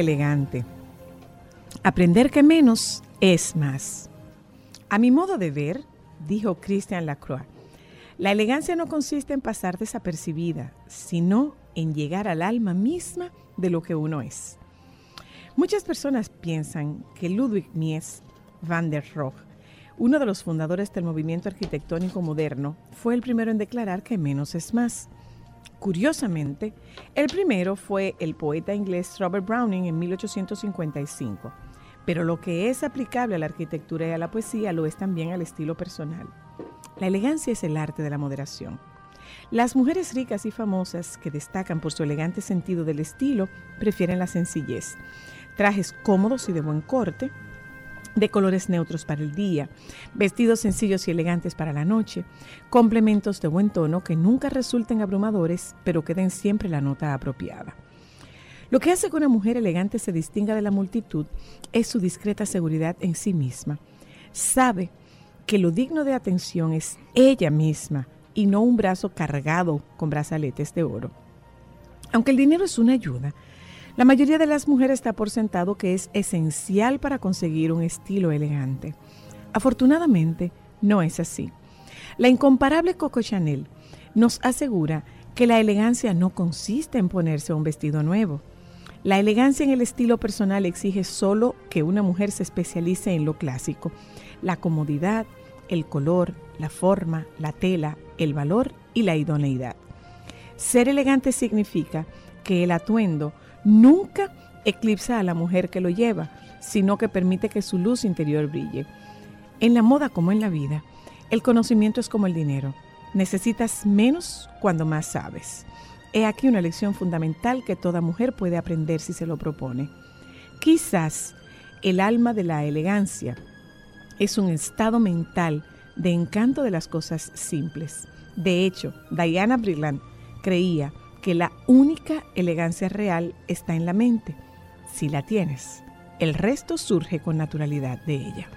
Elegante. Aprender que menos es más. A mi modo de ver, dijo Christian Lacroix, la elegancia no consiste en pasar desapercibida, sino en llegar al alma misma de lo que uno es. Muchas personas piensan que Ludwig Mies van der Rohe, uno de los fundadores del movimiento arquitectónico moderno, fue el primero en declarar que menos es más. Curiosamente, el primero fue el poeta inglés Robert Browning en 1855, pero lo que es aplicable a la arquitectura y a la poesía lo es también al estilo personal. La elegancia es el arte de la moderación. Las mujeres ricas y famosas que destacan por su elegante sentido del estilo prefieren la sencillez. Trajes cómodos y de buen corte, de colores neutros para el día, vestidos sencillos y elegantes para la noche, complementos de buen tono que nunca resulten abrumadores, pero que den siempre la nota apropiada. Lo que hace que una mujer elegante se distinga de la multitud es su discreta seguridad en sí misma. Sabe que lo digno de atención es ella misma y no un brazo cargado con brazaletes de oro. Aunque el dinero es una ayuda, la mayoría de las mujeres está por sentado que es esencial para conseguir un estilo elegante. Afortunadamente, no es así. La incomparable Coco Chanel nos asegura que la elegancia no consiste en ponerse un vestido nuevo. La elegancia en el estilo personal exige solo que una mujer se especialice en lo clásico, la comodidad, el color, la forma, la tela, el valor y la idoneidad. Ser elegante significa que el atuendo nunca eclipsa a la mujer que lo lleva, sino que permite que su luz interior brille. En la moda como en la vida, el conocimiento es como el dinero. Necesitas menos cuando más sabes. He aquí una lección fundamental que toda mujer puede aprender si se lo propone. Quizás el alma de la elegancia es un estado mental de encanto de las cosas simples. De hecho, Diana Brillant creía que la única elegancia real está en la mente, si la tienes. El resto surge con naturalidad de ella.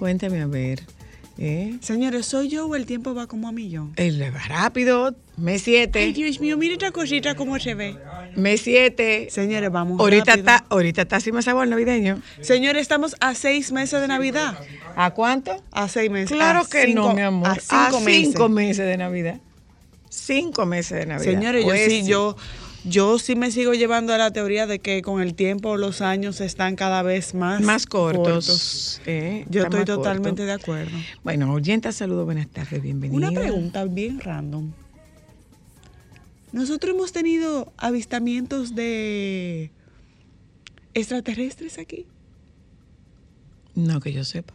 Vamos. Cuéntame a ver. ¿eh? Señores, ¿soy yo o el tiempo va como a millón? El va rápido, mes 7. Ay, Dios mío, mira esta cosita cómo se ve. Mes 7. Señores, vamos Ahorita rápido. está, ahorita está así más sabor navideño. Señores, estamos a seis meses de Navidad. ¿A cuánto? A seis meses. Claro A que no, mi amor. A cinco meses. cinco meses de Navidad. Cinco meses de Navidad. Señores, Pues yo sí, yo, yo sí me sigo llevando a la teoría de que con el tiempo los años están cada vez más, Más cortos. ¿eh? Yo estoy totalmente corto. de acuerdo. Bueno, oyenta, saludos, buenas tardes, bienvenida. Una pregunta bien random. Nosotros hemos tenido avistamientos de extraterrestres aquí. No, que yo sepa.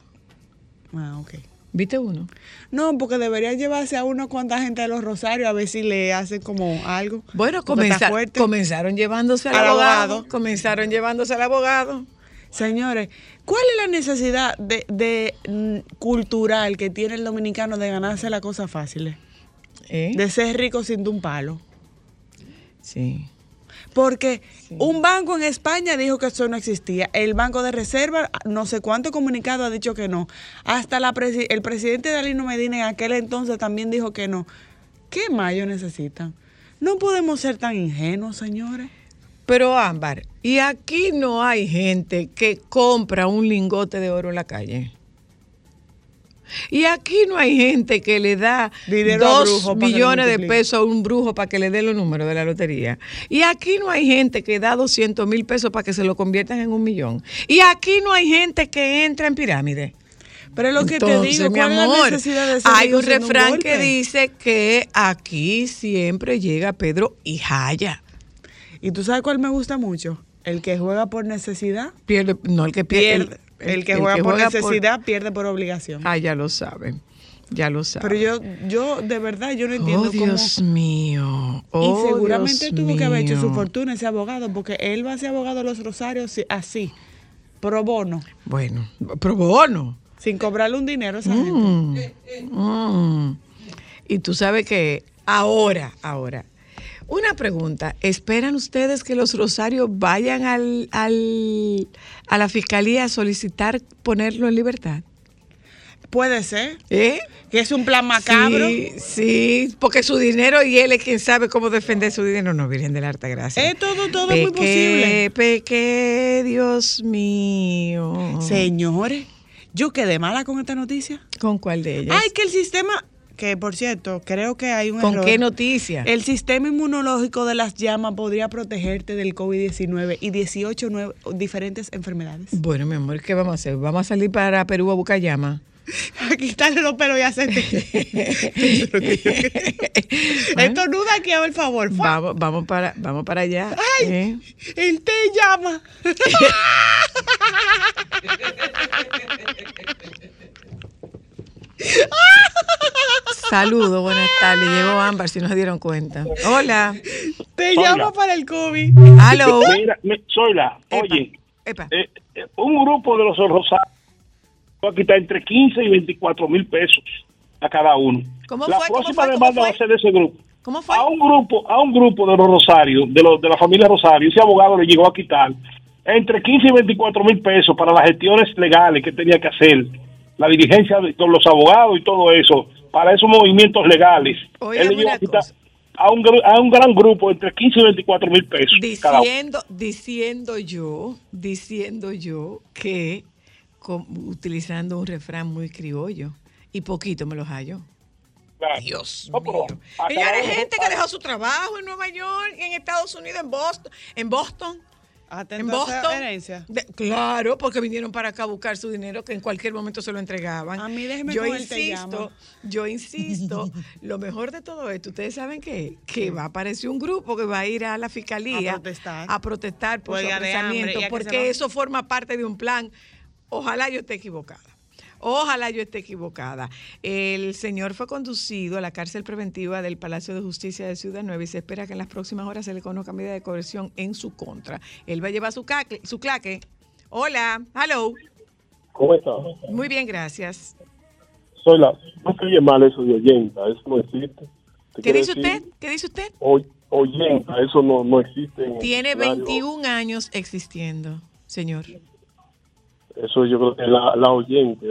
Ah, ok. ¿Viste uno? No, porque debería llevarse a uno cuanta gente de los Rosarios a ver si le hacen como algo. Bueno, Porque está comenza- fuerte. comenzaron llevándose al, Al abogado, abogado. Comenzaron llevándose al abogado. Señores, ¿cuál es la necesidad de, de, mm, cultural que tiene el dominicano de ganarse las cosas fáciles? ¿Eh? De ser rico sin un palo. Sí. Porque un banco en España dijo que eso no existía. El Banco de Reserva, no sé cuánto comunicado ha dicho que no. Hasta la presi- el presidente de Alino Medina en aquel entonces también dijo que no. ¿Qué más ellos necesitan? No podemos ser tan ingenuos, señores. Pero Ámbar, y aquí no hay gente que compra un lingote de oro en la calle. Y aquí no hay gente que le da Dinero dos millones de pesos a un brujo para que le dé los números de la lotería. Y aquí no hay gente que da 200 mil pesos para que se lo conviertan en un millón. Y aquí no hay gente que entra en pirámide. Pero es lo que Entonces, te digo, mi ¿cuál es la amor, necesidad de ser hay un refrán que dice que aquí siempre llega Pedro y Jaya. ¿Y tú sabes cuál me gusta mucho? El que juega por necesidad, Pierde, no el que pierde. pierde. El, que juega por necesidad, pierde por obligación. Ah, ya lo saben. Ya lo saben. Pero yo, yo, de verdad, yo no entiendo oh, Dios cómo... mío. Y Oh, seguramente Dios tuvo que haber hecho su fortuna ese abogado, porque él va a ser abogado de los Rosarios sí, así, pro bono, Bueno, pro bono. sin cobrarle un dinero a esa gente. Mm, mm. Y tú sabes que ahora, ahora, una pregunta. ¿Esperan ustedes que los rosarios vayan al, al- a la fiscalía a solicitar ponerlo en libertad? Puede ser, ¿Eh? que es un plan macabro. Sí, sí, porque su dinero y él es quien sabe cómo defender su dinero. No, Virgen de la Alta Gracia. Es todo, todo muy Pequé, posible. Pequé, Dios mío. Señores, yo quedé mala con esta noticia. ¿Con cuál de ellas? Ay, que el sistema, que por cierto, creo que hay un ¿Con error. qué noticia? El sistema inmunológico de las llamas podría protegerte del COVID-19 y 18 nue- diferentes enfermedades. Bueno, mi amor, ¿qué vamos a hacer? ¿Vamos a salir para Perú a buscar llama? A quitarle los pelos y hacerte. Esto nuda aquí, a ver, por favor. Vamos, vamos, para, vamos para allá. ¡Ay! ¿eh? El té llama. Saludos, buenas tardes. Llegó Ámbar, si no se dieron cuenta. Hola. Te Hola. llama para el COVID. Mira, mi- Zoila, Epa, oye, epa. eh, eh, un grupo de los Rosarios va a quitar entre 15 y 24 mil pesos a cada uno. ¿Cómo la fue? ¿Cómo próxima? ¿Cómo demanda fue? va a ser de ese grupo. ¿Cómo fue? A un grupo, a un grupo de los Rosarios, de los de la familia Rosario, ese abogado le llegó a quitar entre 15 y 24 mil pesos para las gestiones legales que tenía que hacer, la diligencia de- con los abogados y todo eso, para esos movimientos legales. Óigame Él le llegó una a quitar cosa. a un, a un gran grupo entre 15 y 24 mil pesos. cada. Diciendo, diciendo yo, diciendo yo que com- utilizando un refrán muy criollo y poquito me los hallo. Claro. Dios No, mío. Y hay gente que dejó su trabajo en Nueva York, en Estados Unidos, en Boston, en Boston. En Boston. herencia. De- claro, porque vinieron para acá a buscar su dinero que en cualquier momento se lo entregaban. A mí déjeme yo insisto, yo insisto, lo mejor de todo esto, ustedes saben qué? que va a aparecer un grupo que va a ir a la fiscalía A protestar. a protestar por su hambre, apresamiento, que porque eso forma parte de un plan. Ojalá yo esté equivocada. Ojalá yo esté equivocada. El señor fue conducido a la cárcel preventiva del Palacio de Justicia de Ciudad Nueva y se espera que en las próximas horas se le conozca medida de coerción en su contra. Él va a llevar su, cacle- su claque. Hola, hello. ¿Cómo está? Muy bien, gracias. Soy la. No se oye mal eso de oyenta, eso no existe. ¿Te ¿Qué dice decir? usted? ¿Qué dice usted? Oy- oyenta, eso no, no existe. en Tiene diccionario. 21 años existiendo, señor. Eso yo creo que la, la oyente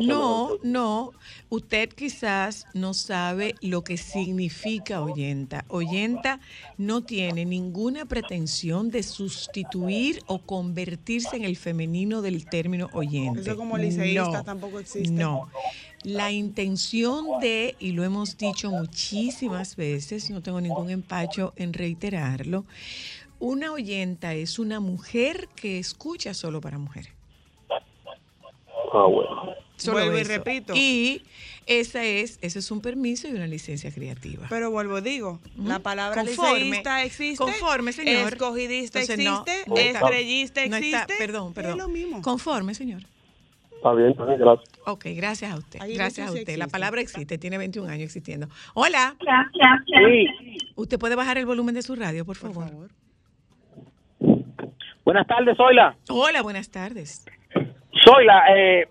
No, no. Usted quizás no sabe lo que significa oyenta. Oyenta no tiene ninguna pretensión de sustituir o convertirse en el femenino del término oyente. Eso como liceísta No, tampoco existe. No. La intención de, y lo hemos dicho muchísimas veces, no tengo ningún empacho en reiterarlo, una oyenta es una mujer que escucha solo para mujeres. Ah, bueno. Solo Vuelvo y eso. repito. Y esa es, ese es un permiso y una licencia creativa. Pero vuelvo, digo, la Ujú. palabra Conforme, liceísta existe. Conforme, señor. Escogidista Entonces, existe. no está- estrellista no existe. está- perdón, perdón. Es lo mismo. Conforme, señor. Está bien, está bien, gracias. Ok, gracias a usted. Ahí gracias a usted. La existe. palabra existe, tiene 21 años existiendo. Hola. Sí, ¿Usted puede bajar el volumen de su radio, por Por favor? favor. buenas tardes, Zoila. Hola, buenas tardes. Zoila, eh,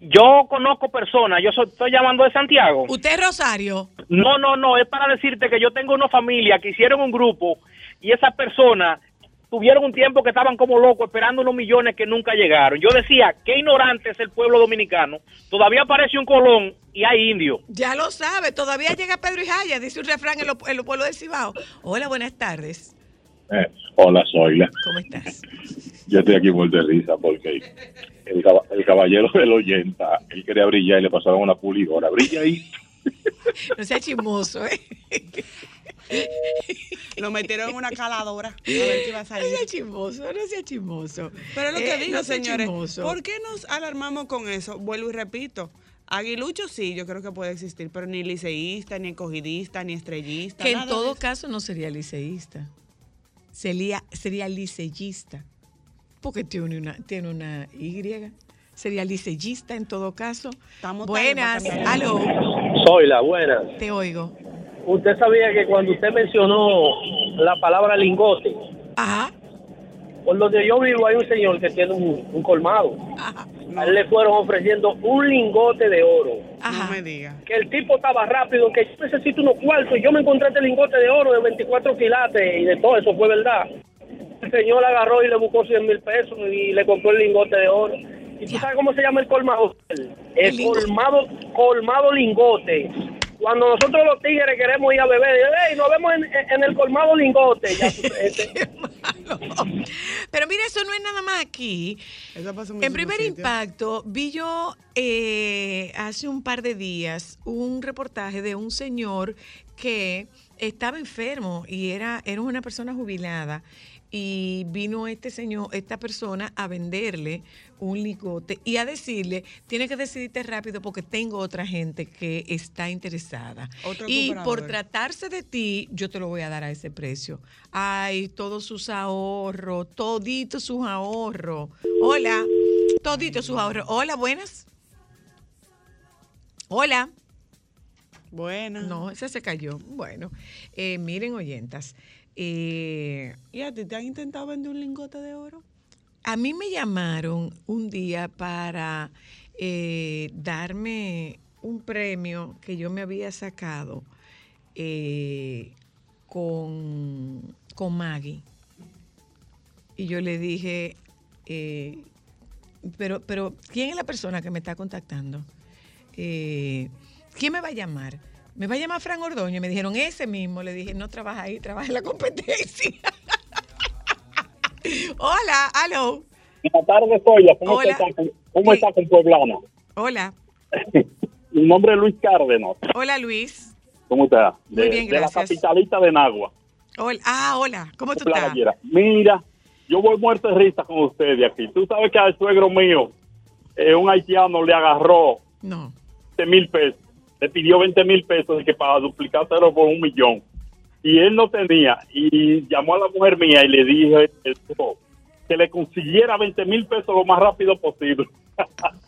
yo conozco personas, yo soy- estoy llamando de Santiago. ¿Usted es Rosario? No, no, no, es para decirte que yo tengo una familia que hicieron un grupo y esas personas tuvieron un tiempo que estaban como locos esperando unos millones que nunca llegaron. Yo decía, qué ignorante es el pueblo dominicano. Todavía aparece un colón y hay indios. Ya lo sabe, todavía llega Pedro y Jaya, dice un refrán en los, en los pueblos del Cibao. Hola, buenas tardes. Eh, hola, Zoila. ¿Cómo estás? Yo estoy aquí por de risa porque el, el caballero del oyenta, él quería brillar y le pasaron una pulidora. Brilla ahí. No sea chismoso, ¿eh? Lo metieron en una caladora. A ver qué va a No salir. sea chismoso, no sea chismoso. Pero es lo Eh, que digo, no sea señores, chismoso. ¿por qué nos alarmamos con eso? Vuelvo y repito. Aguilucho sí, yo creo que puede existir, pero ni liceísta, ni escogidista, ni estrellista. Que en nada todo caso no sería liceísta. Sería, sería liceyista. Porque tiene una, tiene una Y. Sería liceyista en todo caso. Estamos Buenas, aló, Soy la buena. te oigo. Usted sabía que cuando usted mencionó la palabra lingote, Ajá, por donde yo vivo hay un señor que tiene un, un colmado. Ajá, A él le fueron ofreciendo un lingote de oro. ajá. No me diga. Que el tipo estaba rápido, que yo necesito unos cuartos. y Yo me encontré este lingote de oro de 24 quilates y de todo eso fue verdad. El señor agarró y le buscó 100 mil pesos y le compró el lingote de oro. ¿Y tú sabes cómo se llama el colmado? El, colmado, colmado lingote. Cuando nosotros los tigres queremos ir a beber, hey, nos vemos en, en el colmado lingote. Ya, este. Pero mira, eso no es nada más aquí. En primer impacto, vi yo eh, hace un par de días un reportaje de un señor que estaba enfermo y era, era una persona jubilada. Y vino este señor, esta persona, a venderle un ligote y a decirle, tiene que decidirte rápido porque tengo otra gente que está interesada. Otro y por tratarse de ti, yo te lo voy a dar a ese precio. Ay, todos sus ahorros, toditos sus ahorros. Hola, toditos sus ahorros. Hola, buenas. Hola. Bueno. No, ese se cayó. Bueno, eh, miren, oyentas. Eh, ¿Y a ti te han intentado vender un lingote de oro? a mí me llamaron un día para eh, darme un premio que yo me había sacado eh, con, con Maggie. Y yo le dije, eh, pero, pero, ¿quién es la persona que me está contactando? ¿Quién me va a llamar? Me va a llamar Fran Ordoño. Me dijeron, ese mismo. Le dije, no trabaja ahí, trabaja en la competencia. Hola, aló. Buenas tardes, Zoila. ¿Cómo, Hola. está, ¿Cómo Sí. está con Pueblana? Hola. Mi nombre es Luis Cárdenas. Hola, Luis. ¿Cómo está? Muy De, bien, de la gracias. capitalita de Nagua. Hola. Ah, hola. ¿Cómo tú estás? Mira, yo voy muerto de risa con ustedes aquí. Tú sabes que al suegro mío, eh, un haitiano le agarró No. 20 mil pesos. Le pidió 20 mil pesos de que para duplicárselo por un millón. Y él no tenía. Y llamó a la mujer mía y le dije eso, que le consiguiera 20 mil pesos lo más rápido posible.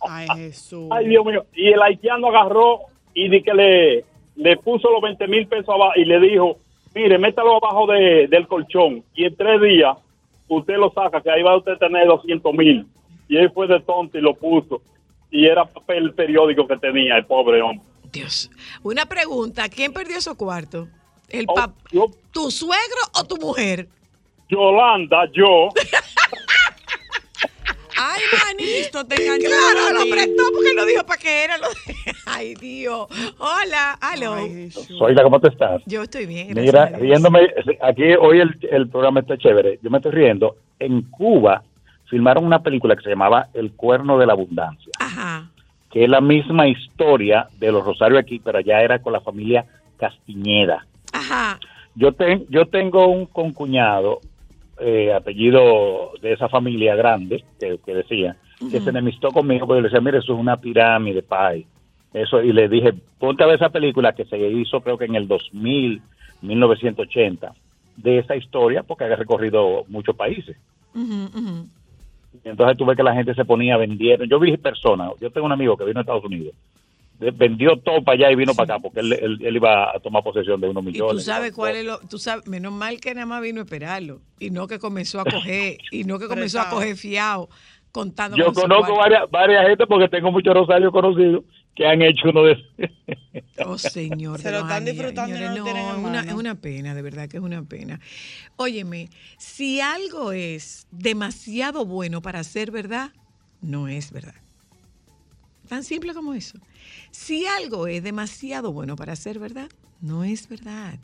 Ay, Jesús. Ay, Dios mío. Y el haitiano agarró y di que le, le puso los 20 mil pesos abajo y le dijo, mire, métalo abajo de, del colchón y en tres días usted lo saca, que ahí va usted a tener 200 mil. Y él fue de tonto y lo puso. Y era papel periódico que tenía el pobre hombre. Dios. Una pregunta. ¿Quién perdió esos cuartos? ¿El Oh, pap yo- ¿Tu suegro o tu mujer? Yolanda, yo. Ay, manito, te enganchó. Claro, lo prestó porque no dijo para qué era. Lo Ay, Dios. Hola, aló. Soyla, ¿cómo te estás? Yo estoy bien. Mira, riéndome, aquí hoy el, el programa está chévere. Yo me estoy riendo. En Cuba filmaron una película que se llamaba El Cuerno de la Abundancia, Ajá. Que es la misma historia de los Rosarios aquí, pero allá era con la familia Castiñeda. Ajá. Yo, ten- yo tengo un concuñado, eh, apellido de esa familia grande, que, que decía, que se enemistó conmigo porque le decía, mire, eso es una pirámide, pai. Eso, y le dije, ponte a ver esa película que se hizo creo que en el 2000, 1980, de esa historia, porque ha recorrido muchos países. Y entonces tuve que la gente se ponía vendiendo. Yo vi personas, yo tengo un amigo que vino a Estados Unidos, vendió todo para allá y vino para acá, porque él, él- él iba a tomar posesión de unos Y millones. tú sabes cuál es lo, tú sabes, menos mal que nada más vino a esperarlo y no que comenzó a coger y no que comenzó a coger fiado contando Yo con conozco varias, varias gente porque tengo muchos rosarios conocidos que han hecho uno de Oh, señor. Se lo están disfrutando y no señores, lo tienen en es una, mano. es una pena, de verdad que es una pena. Óyeme, si algo es demasiado bueno para ser verdad, no es verdad. Tan simple como eso. Si algo es demasiado bueno para ser verdad, no es verdad.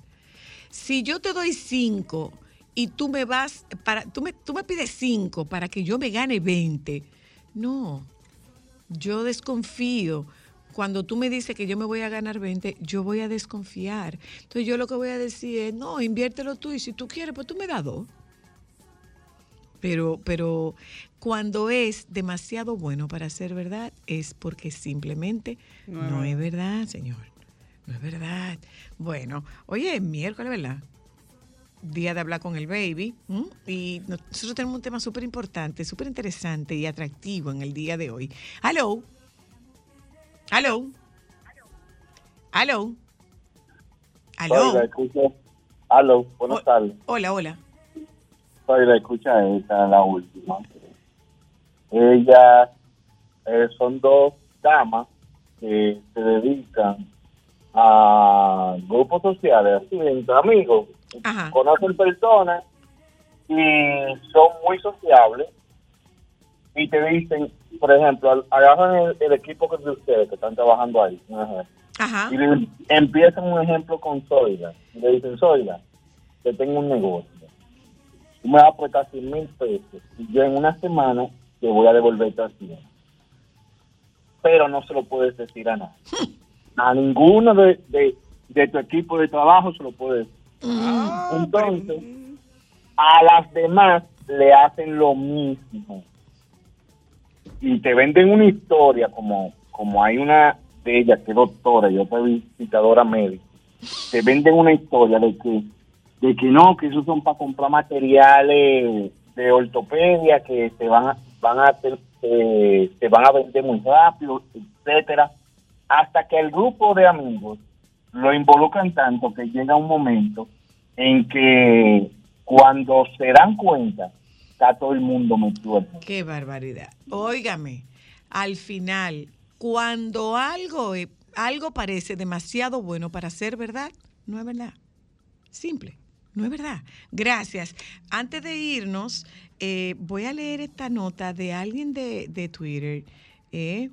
Si yo te doy cinco y tú me vas, para, tú, me, tú me pides cinco para que yo me gane 20, no, yo desconfío. Cuando tú me dices que yo me voy a ganar 20, yo voy a desconfiar. Entonces yo lo que voy a decir es, no, inviértelo tú y si tú quieres, pues tú me das dos. Pero, pero cuando es demasiado bueno para ser verdad, es porque simplemente No es no, es verdad. verdad, señor. No es verdad. Bueno, oye, es miércoles, ¿verdad? Día de hablar con el baby. ¿m? Y nosotros tenemos un tema súper importante, súper interesante y atractivo en el día de hoy. Hello. La Hello. escucha. Aló, buenas Oh. tardes. Hola, hola. Soy la escucha esta, la última. Ellas eh, son dos damas que se dedican a grupos sociales, así, entre amigos. Ajá. Conocen personas y son muy sociables y te dicen, por ejemplo, agarran el, el equipo que es de ustedes que están trabajando ahí, un ejemplo, Ajá. y le empiezan un ejemplo con Zoila. Y le dicen, Zoila, que tengo un negocio. Tú me vas a prestar 100 mil pesos y yo en una semana te voy a devolver 300. Pero no se lo puedes decir a nadie. A ninguno de, de, de tu equipo de trabajo se lo puedes decir. Ah, Entonces, a las demás le hacen lo mismo. Y te venden una historia, como, como hay una de ellas que es doctora y otra visitadora médica. Te venden una historia de que, de que no, que esos son para comprar materiales de ortopedia que te van a, van a hacer, eh, te van a vender muy rápido, etcétera, hasta que el grupo de amigos lo involucran tanto que llega un momento en que cuando se dan cuenta está todo el mundo metido. Qué barbaridad. Óigame, al final, cuando algo, es- algo parece demasiado bueno para ser verdad, no es verdad. Simple, no es verdad. Gracias. Antes de irnos, eh, voy a leer esta nota de alguien de, de Twitter. eh,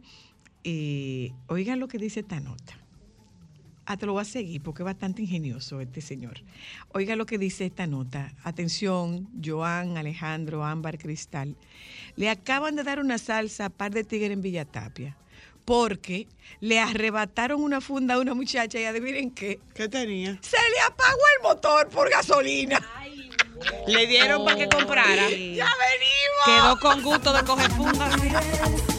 eh, oigan lo que dice esta nota. Ah, te lo voy a seguir porque es bastante ingenioso este señor. Oiga lo que dice esta nota. Atención, Joan, Alejandro, Ámbar, Cristal. Le acaban de dar una salsa a par de tigres en Villatapia porque le arrebataron una funda a una muchacha y adivinen qué. ¿Qué tenía? Se le apagó el motor por gasolina. Le dieron para que comprara. ¡Ya venimos! Quedó con gusto de coger fundas.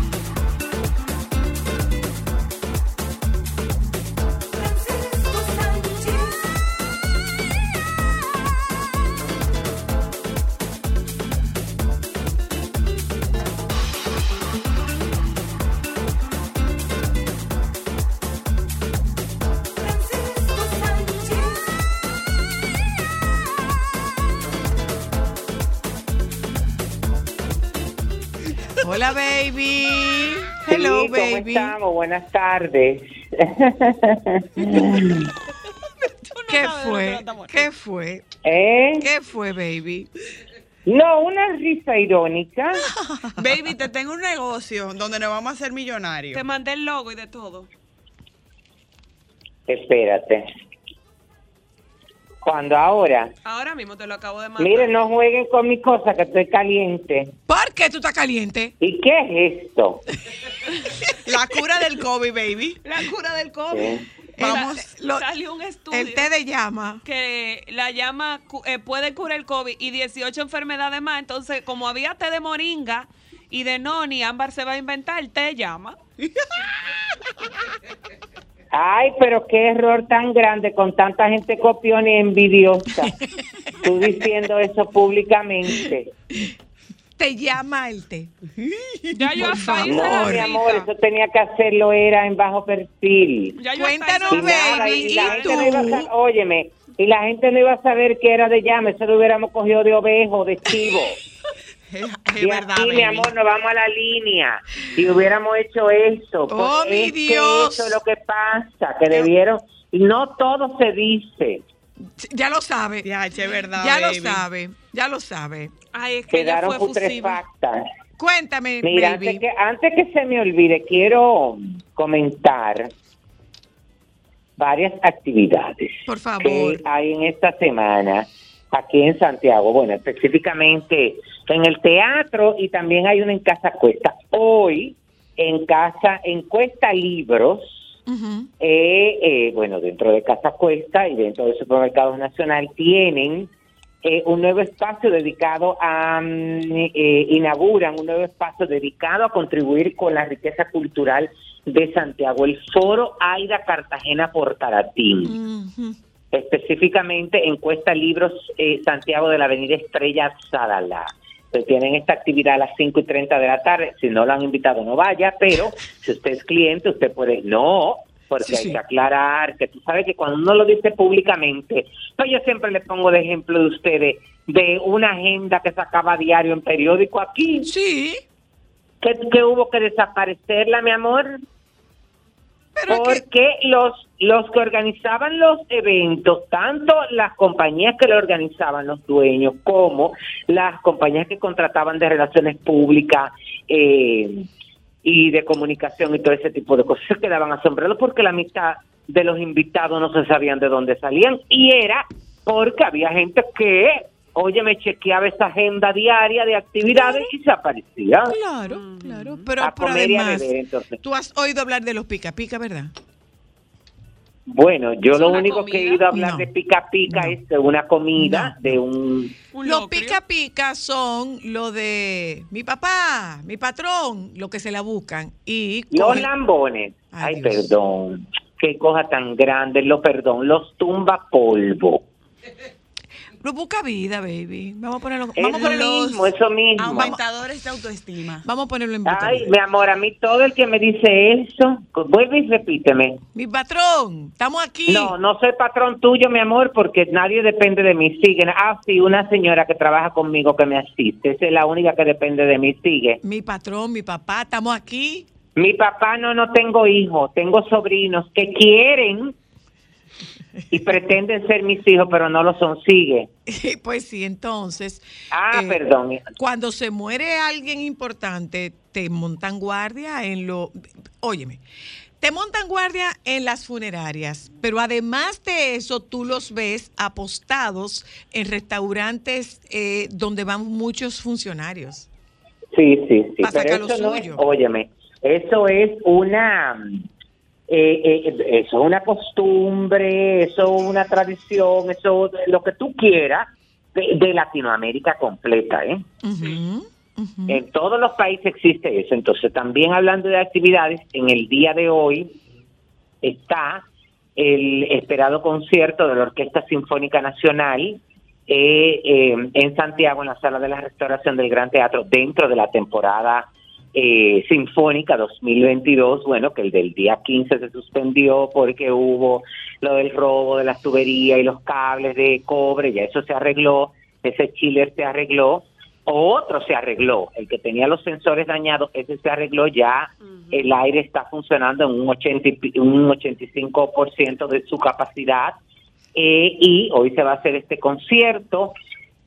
Hola, baby. Hello, Sí, ¿cómo baby. estamos? Buenas tardes. ¿Qué fue? ¿Qué fue? ¿Eh? ¿Qué fue, baby? No, una risa irónica. Baby, te tengo un negocio donde nos vamos a hacer millonarios. Te mandé el logo y de todo. Espérate. Cuando ahora. Ahora mismo te lo acabo de mandar. Miren, no jueguen con mi cosa que estoy caliente. ¿Por qué tú estás caliente? ¿Y qué es esto? La cura del COVID, baby. La cura del COVID. Sí. Vamos. La- salió un estudio. El té de llama. que la llama cu- eh, puede curar el COVID y 18 enfermedades más. Entonces, como había té de moringa y de noni, Ámbar se va a inventar el té de llama. Ay, pero qué error tan grande con tanta gente copiona y envidiosa. Tú diciendo eso públicamente. Te llama el té. Ya yo Por hasta No, mi amor, eso tenía que hacerlo, era en bajo perfil. Ya yo Cuéntanos, Y nada, baby, y ¿y la gente tú? no iba a sa- óyeme, y la gente no iba a saber que era de llama, eso lo hubiéramos cogido de ovejo, de chivo. Es, es y verdad, aquí, mi amor, nos vamos a la línea y hubiéramos hecho eso. Oh, porque mi es que Dios. eso es lo que pasa, que debieron, y no todo se dice, Ya lo sabe. Ya, es verdad, Ya lo baby. sabe. Ya lo sabe. Ay, es que ella quedaron fue fusiva. putrefactas. Cuéntame, Mira, baby. antes que, antes que se me olvide, quiero comentar varias actividades Por favor. que hay en esta semana aquí en Santiago. Bueno, específicamente en el teatro y también hay una en Casa Cuesta. Hoy en Casa, en Cuesta Libros, eh, eh, bueno, dentro de Casa Cuesta y dentro del Supermercado Nacional tienen eh, un nuevo espacio dedicado a, mm, eh, inauguran un nuevo espacio dedicado a contribuir con la riqueza cultural de Santiago, el Foro Aida Cartagena Portaratín Ujú. Específicamente en Cuesta Libros eh, Santiago de la Avenida Estrella Sadalá. Entonces, tienen esta actividad a las 5 y 30 de la tarde. Si no lo han invitado, no vaya, pero si usted es cliente, usted puede. No, porque Sí, hay que aclarar que tú sabes que cuando uno lo dice públicamente, pues yo siempre le pongo de ejemplo de ustedes de una agenda que sacaba diario en periódico aquí, Sí. que, que hubo que desaparecerla, mi amor. Porque los, los que organizaban los eventos, tanto las compañías que lo organizaban, los dueños, como las compañías que contrataban de relaciones públicas eh, y de comunicación y todo ese tipo de cosas, se quedaban asombrados porque la mitad de los invitados no se sabían de dónde salían. Y era porque había gente que, oye, me chequeaba esa agenda diaria de actividades y se aparecía Claro, claro. Pero, a pero además, beber. Tú has oído hablar de los pica pica, ¿verdad? Bueno, yo ¿Es lo único que he a hablar No. de pica pica No. es de una comida, No, de un... Un Los pica pica son lo de mi papá, mi patrón, lo que se la buscan. Y Los cogen- lambones. Ay, perdón. Qué cosa tan grande, lo perdón. Los tumba polvo. Lo busca vida, baby. Vamos a ponerlo, Es vamos a lo ponerlo, mismo, eso mismo. Aumentadores de autoestima. vamos a ponerlo en Ay, mi amor, a mí todo el que me dice eso, vuelve y repíteme. Mi patrón, estamos aquí. No, no soy patrón tuyo, mi amor, porque nadie depende de mí. Sigue. Ah, sí, una señora que trabaja conmigo que me asiste. Esa es la única que depende de mí. Sigue. Mi patrón, mi papá, estamos aquí. Mi papá no, no tengo hijos, tengo sobrinos que quieren y pretenden ser mis hijos, pero no lo son. Sigue. pues sí, entonces. Ah, eh, perdón. Cuando se muere alguien importante, te montan guardia en lo. Óyeme, te montan guardia en las funerarias, pero además de eso, tú los ves apostados en restaurantes eh, donde van muchos funcionarios. Sí, sí, sí. Pa' sacar Pero lo eso no es, óyeme, eso es una, eh, eh, eso es una costumbre, eso es una tradición, eso lo que tú quieras de, de Latinoamérica completa, ¿eh? En todos los países existe eso. Entonces, también hablando de actividades, en el día de hoy está el esperado concierto de la Orquesta Sinfónica Nacional eh, eh, en Santiago, en la sala de la restauración del Gran Teatro, dentro de la temporada eh, sinfónica 2022, bueno, que el del día 15 se suspendió porque hubo lo del robo de las tuberías y los cables de cobre, ya eso se arregló, ese chiller se arregló, Otro se arregló, el que tenía los sensores dañados, ese se arregló ya, el aire está funcionando en un, 80, y pi- un 85% de su capacidad eh, y hoy se va a hacer este concierto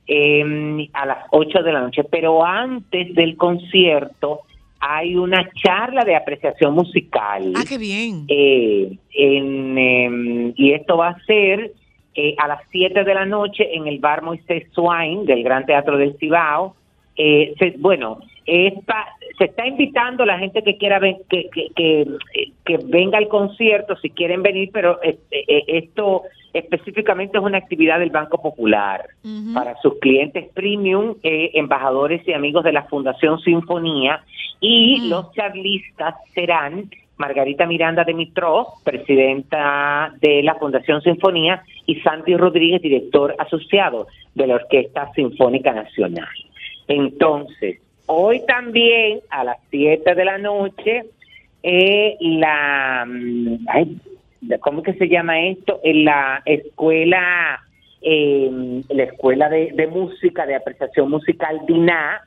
eh, a las 8 de la noche, pero antes del concierto hay una charla de apreciación musical. Ah, qué bien. Eh, en, eh, y esto va a ser eh, a las 7 de la noche en el bar Moisés Swine del Gran Teatro del Cibao. Eh, se- bueno, es pa- se está invitando a la gente que quiera ven- que, que, que, que venga al concierto si quieren venir, pero eh, eh, esto específicamente es una actividad del Banco Popular. Para sus clientes premium, eh, embajadores y amigos de la Fundación Sinfonía. Y los charlistas serán Margarita Miranda de Mitro, presidenta de la Fundación Sinfonía, y Santi Rodríguez, director asociado de la Orquesta Sinfónica Nacional. Entonces, hoy también a las 7 de la noche, eh, la, mm, ay, ¿cómo que se llama esto? En la escuela, eh, la escuela de, música, de apreciación musical DINA,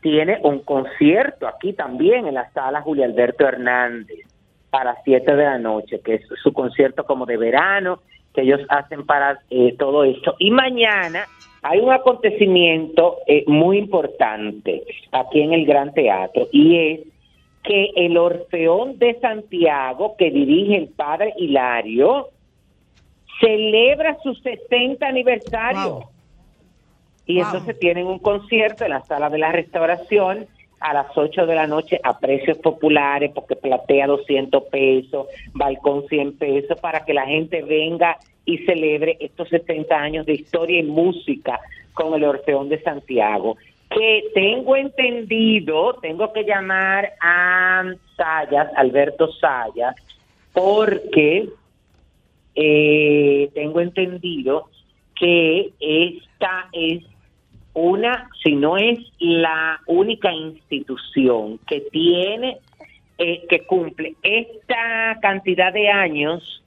tiene un concierto aquí también en la sala Julio Alberto Hernández a las 7 de la noche, que es su concierto como de verano que ellos hacen para eh, todo esto. Y mañana hay un acontecimiento eh, muy importante aquí en el Gran Teatro y es que el Orfeón de Santiago, que dirige el padre Hilario, celebra su 60 aniversario. Y entonces tienen un concierto en la sala de la restauración a las 8 de la noche a precios populares, porque platea 200 pesos, balcón 100 pesos, para que la gente venga y celebre estos 60 años de historia y música con el Orfeón de Santiago. Que tengo entendido, tengo que llamar a Sayas, Alberto Sayas, porque eh, tengo entendido que esta es una, si no es la única institución que tiene, eh, que cumple esta cantidad de años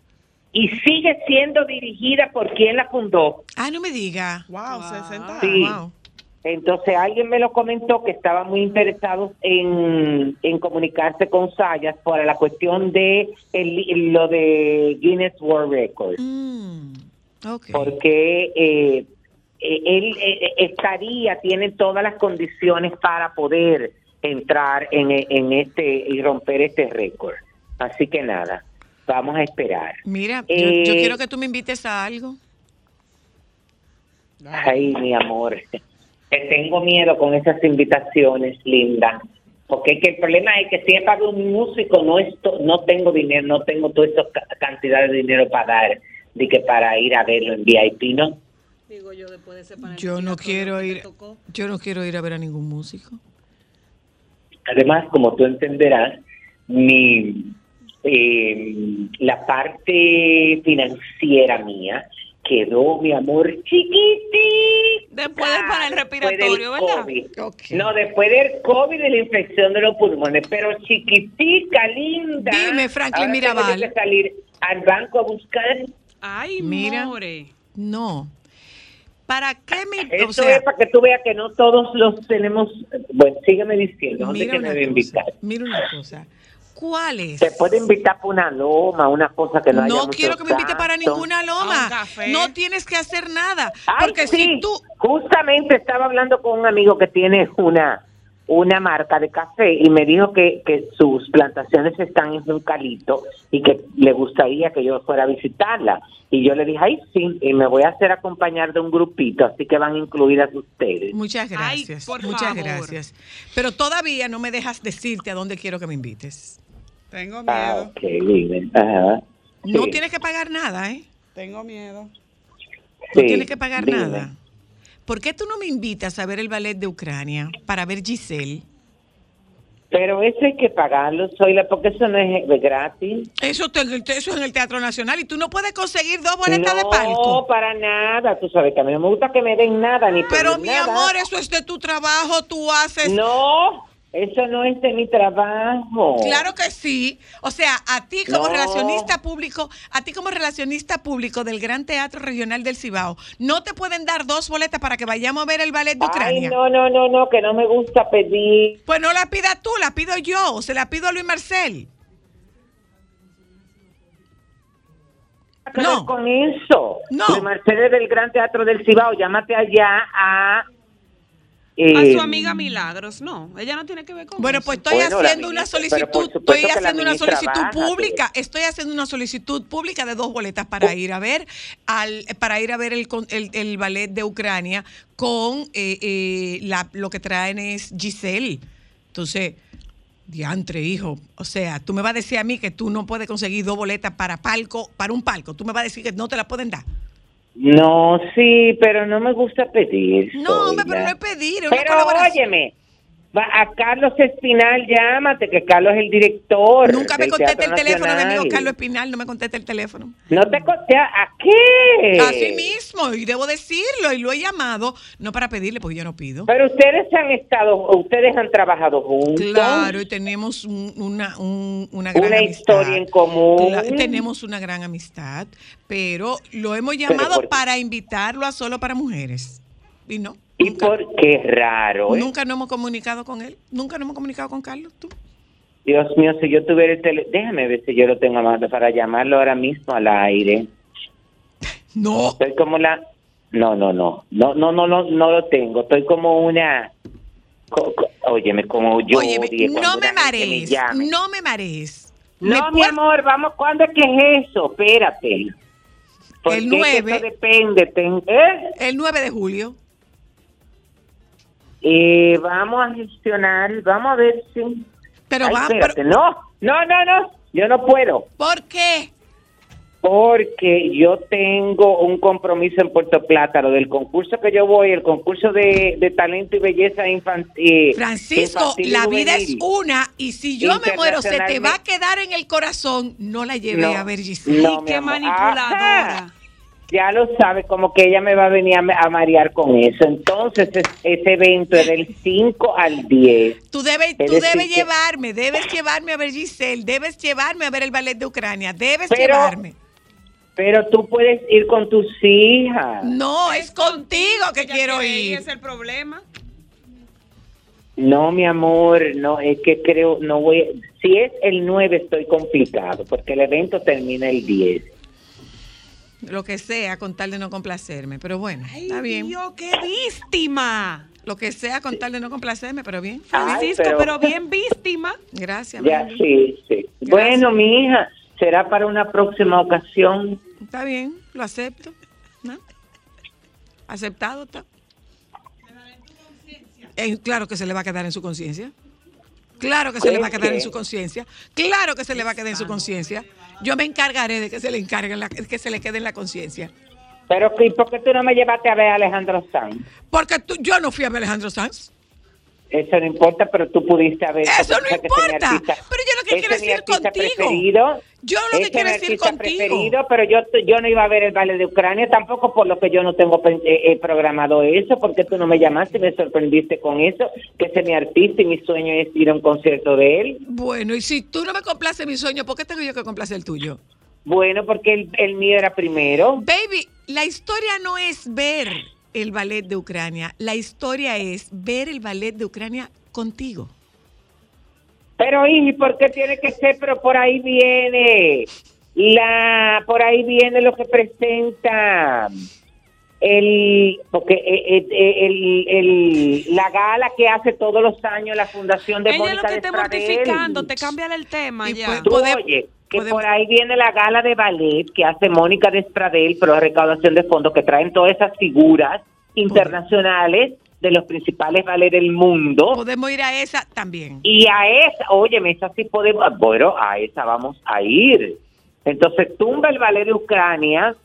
y sigue siendo dirigida por quien la fundó. Ah, no me diga. Wow, 60 Sí. años. Entonces alguien me lo comentó que estaba muy interesado en, en comunicarse con Sayas para la cuestión de el- lo de Guinness World Records. Porque eh, eh, él eh, estaría, tiene todas las condiciones para poder entrar en, en este y romper este récord. Así que nada, vamos a esperar. Mira, yo, Eh, yo quiero que tú me invites a algo. Ay, mi amor, te tengo miedo con esas invitaciones, linda. Porque que el problema es que si he pagado un músico, no esto, no tengo dinero, no tengo toda esa ca- cantidad de dinero para dar, de que para ir a verlo en VIP, ¿no? Yo no quiero ir, yo no quiero ir a ver a ningún músico. Además, como tú entenderás, mi eh, la parte financiera mía quedó, mi amor, chiquitita. Después de para el después del respiratorio, ¿verdad? COVID. No, después del COVID y la infección de los pulmones, pero chiquitica, linda. Dime, Franklin Ahora tengo Mirabal. yo que salir al banco a buscar. Ay, Mira, more. no. ¿Para qué me, Eso o sea, es para que tú veas que no todos los tenemos. Bueno, sígueme diciendo, ¿dónde Mira que me una voy a invitar? mira una cosa. ¿Cuál es? Te puede invitar para una loma, una cosa que no haya No quiero que me invite para ninguna loma. No tienes que hacer nada. Ay, Porque sí, si tú, Justamente estaba hablando con un amigo que tiene una una marca de café y me dijo que, que sus plantaciones están en Juncalito y que le gustaría que yo fuera a visitarla. Y yo le dije, ay, sí, y me voy a hacer acompañar de un grupito, así que van incluidas ustedes. Muchas gracias. muchas gracias. Pero todavía no me dejas decirte a dónde quiero que me invites. Tengo Ah, dime. Ajá. No tienes que pagar nada, ¿eh? Tengo miedo. No tienes que pagar dime. nada. ¿Por qué tú no me invitas a ver el ballet de Ucrania para ver Giselle? Pero eso hay que pagarlo, Zoila, porque eso no es de gratis. Eso, te- eso es en el Teatro Nacional y tú no puedes conseguir dos boletas de No, palco. para nada. Tú sabes que a mí no me gusta que me den nada ni Pero mi nada. amor, eso es de tu trabajo, tú haces. No, Eso no es de mi trabajo. Claro que sí. O sea, a ti como No. relacionista público, a ti como relacionista público del Gran Teatro Regional del Cibao, no te pueden dar dos boletas para que vayamos a ver el ballet de Ay, Ucrania. no, no, no, no, que no me gusta pedir. Pues no la pidas tú, la pido yo, o se la pido a Luis Marcel. ver con eso. No. De Mercedes del Gran Teatro del Cibao, llámate allá a... A eh, su amiga Milagros, no. Ella no tiene que ver con Bueno, eso. pues estoy Bueno, haciendo una ministra, solicitud, estoy haciendo una solicitud baja, pública, estoy haciendo una solicitud pública de dos boletas para ir a ver al para ir a ver el con- el, el ballet de Ucrania con eh, eh, la, lo que traen es Giselle. Entonces, diantre, hijo, o sea, tú me vas a decir a mí que tú no puedes conseguir dos boletas para palco, para un palco, tú me vas a decir que no te las pueden dar. No, sí, pero no me gusta pedir. No, hombre, pero no es pedir, una Pero colaboración. óyeme, va a Carlos Espinal, llámate, que Carlos es el director. Nunca me contesta el teléfono, mi amigo Nacional. Carlos Espinal, no me contesta el teléfono. No te contesta, ¿a qué? Así mismo, y debo decirlo, y lo he llamado, no para pedirle, porque yo no pido. Pero ustedes han estado, ustedes han trabajado juntos. Claro, y tenemos un- una, un- una gran Una amistad. historia en común. Tenemos una gran amistad, pero lo hemos llamado para invitarlo a solo para mujeres. Y no. ¿Y por qué raro? eh? Nunca nos hemos comunicado con él. Nunca nos hemos comunicado con Carlos, tú. Dios mío, si yo tuviera el teléfono, déjame ver si yo lo tengo mano para llamarlo ahora mismo al aire. No. Estoy como la... No, no, no, no, no, no, no, no lo tengo. Estoy como una... co- co- óyeme, como yo Óyeme, no me una gente me marees, no me marees. No, ¿Me mi amor, vamos, ¿cuándo es que es eso? Espérate. Porque El es que 9. Eso depende. ten- ¿eh? El 9 de julio. Eh, vamos a gestionar, vamos a ver si... Pero Ay, va, espérate, pero- no, no, no, no, yo no puedo. ¿Por qué? Porque yo tengo un compromiso en Puerto Plata, lo del concurso que yo voy, el concurso de, de talento y belleza infantil. Francisco, la vida es una y si yo me muero se te va a quedar en el corazón, no la lleve No, a ver Giselle. no, amor. Ajá. Ya lo sabe, como que ella me va a venir a, a marear con eso. Entonces, es- ese evento es del 5 al 10. Tú debes, Es tú debes que- llevarme, debes llevarme a ver Giselle, debes llevarme a ver el ballet de Ucrania, debes Pero- llevarme. Pero tú puedes ir con tus hijas. No, es contigo que quiero ir. ese es el problema. No, mi amor, no, es que creo, no voy, si es el 9 estoy complicado, porque el evento termina el 10. Lo que sea con tal de no complacerme, pero bueno, está bien. Dios, qué víctima. Lo que sea con tal de no complacerme, pero bien. Ay, Francisco, pero- pero... bien víctima. Gracias. Ya, sí, sí. Bueno, mi hija, será para una próxima ocasión. Está bien, lo acepto. ¿no? Aceptado está. Eh, claro que se le va a quedar en su conciencia. Claro que se le va a quedar en su conciencia. Claro que se le va a quedar en su conciencia. Yo me encargaré de que se le encargue en la- que se le quede en la conciencia. Pero, ¿y por qué tú no me llevaste a ver a Alejandro Sanz? Porque tú, yo no fui a ver a Alejandro Sanz. Eso no importa, pero tú pudiste haber... Eso no importa. artista- Pero yo lo que quiero decir contigo. preferido. Yo lo que quiero decir contigo. preferido, pero yo, yo no iba a ver el baile de Ucrania tampoco, por lo que yo no tengo eh, eh, programado eso, porque tú no me llamaste y me sorprendiste con eso, que ese es mi artista y mi sueño es ir a un concierto de él. Bueno, y si tú no me complaces mi sueño, ¿por qué tengo yo que complacer el tuyo? Bueno, porque el, el mío era primero. Baby, la historia no es ver el ballet de Ucrania, la historia es ver el ballet de Ucrania contigo. Pero, ¿y por qué tiene que ser? Pero por ahí viene la, por ahí viene lo que presenta el, porque eh, eh, eh, el, el- la gala que hace todos los años la Fundación de Ella es lo que está mortificando, te cambia el tema ya. Tú, oye, que por ahí viene la gala de ballet que hace Mónica Despradel, pero la recaudación de fondos que traen todas esas figuras internacionales de los principales ballet del mundo. Podemos ir a esa también. Y a esa, óyeme, esa sí podemos, bueno, a esa vamos a ir. Entonces tumba el ballet de Ucrania,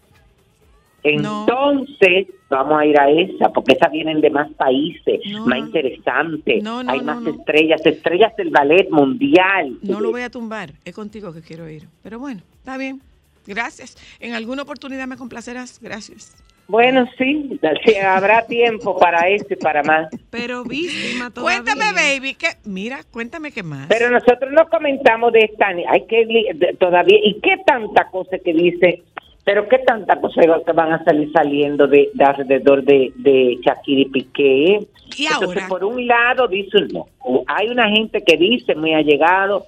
entonces vamos a ir a esa, porque esas vienen de más países, más interesantes, No, no, hay no, más no. estrellas, estrellas del ballet mundial. No lo voy a tumbar, es contigo que quiero ir. Pero bueno, está bien. Gracias. En alguna oportunidad me complacerás. Gracias. Bueno, sí, sí, habrá tiempo para eso y para más. Pero víctima todavía. Cuéntame, baby, que mira, cuéntame qué más. Pero nosotros no comentamos de esta, hay que todavía, y qué tanta cosa que dice, pero qué tanta cosa que van a salir saliendo de, de alrededor de, de Shakira y Piqué. Y Entonces, ahora, por un lado, dice, no, hay una gente que dice, muy allegado,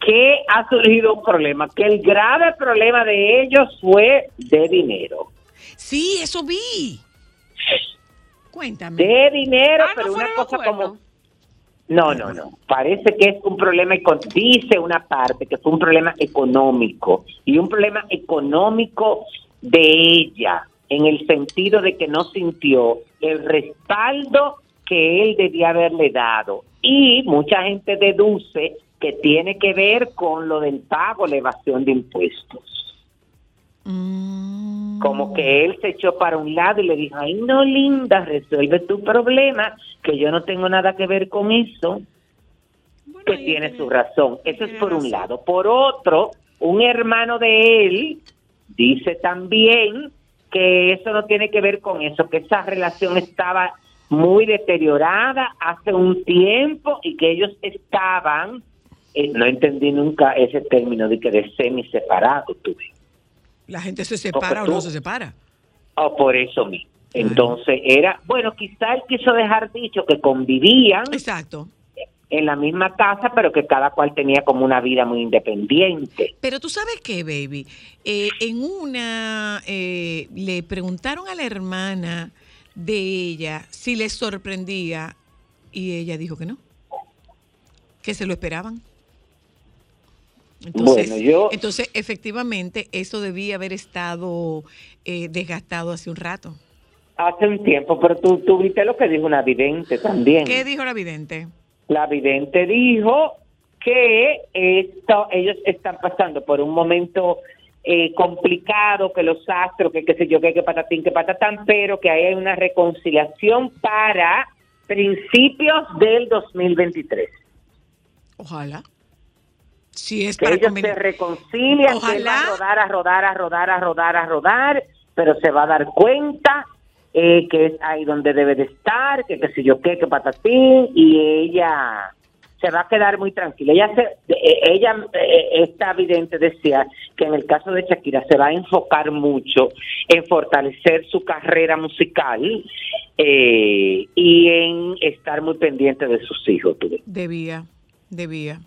que ha surgido un problema, que el grave problema de ellos fue de dinero. sí, eso vi. Cuéntame. De dinero, Ah, no pero una cosa como... No, no, no. Parece que es un problema, dice una parte que fue un problema económico y un problema económico de ella, en el sentido de que no sintió el respaldo que él debía haberle dado. Y mucha gente deduce que tiene que ver con lo del pago, la evasión de impuestos. Mm. Como que él se echó para un lado y le dijo, ay no linda, resuelve tu problema, que yo no tengo nada que ver con eso, Bueno, que tiene su razón. Eso es por un lado. Por otro, un hermano de él dice también que eso no tiene que ver con eso, que esa relación estaba muy deteriorada hace un tiempo y que ellos estaban, eh, no entendí nunca ese término de que de semi separado tuve. La gente se separa o no se separa. O por eso mismo. Entonces era, bueno, quizá él quiso dejar dicho que convivían Exacto. en la misma casa, pero que cada cual tenía como una vida muy independiente. Pero tú sabes qué, baby. Eh, en una eh, le preguntaron a la hermana de ella si les sorprendía y ella dijo que no, que se lo esperaban. Entonces, Bueno, yo- entonces efectivamente, eso debía haber estado eh, desgastado hace un rato. Hace un tiempo, pero tú, tú viste lo que dijo una vidente también. ¿Qué dijo la vidente? La vidente dijo que esto, ellos están pasando por un momento eh, complicado, que los astros, que qué sé yo, que, que patatín, que patatán, pero que hay una reconciliación para principios del 2023. Ojalá. Si es que para ellos convenir- se reconcilian, que va a rodar, a rodar, a rodar, a rodar, a rodar, pero se va a dar cuenta eh, que es ahí donde debe de estar, que qué sé yo qué, que patatín, y ella se va a quedar muy tranquila. Ella, se, eh, ella eh, esta vidente decía que en el caso de Shakira se va a enfocar mucho en fortalecer su carrera musical eh, y en estar muy pendiente de sus hijos. Debía, debía.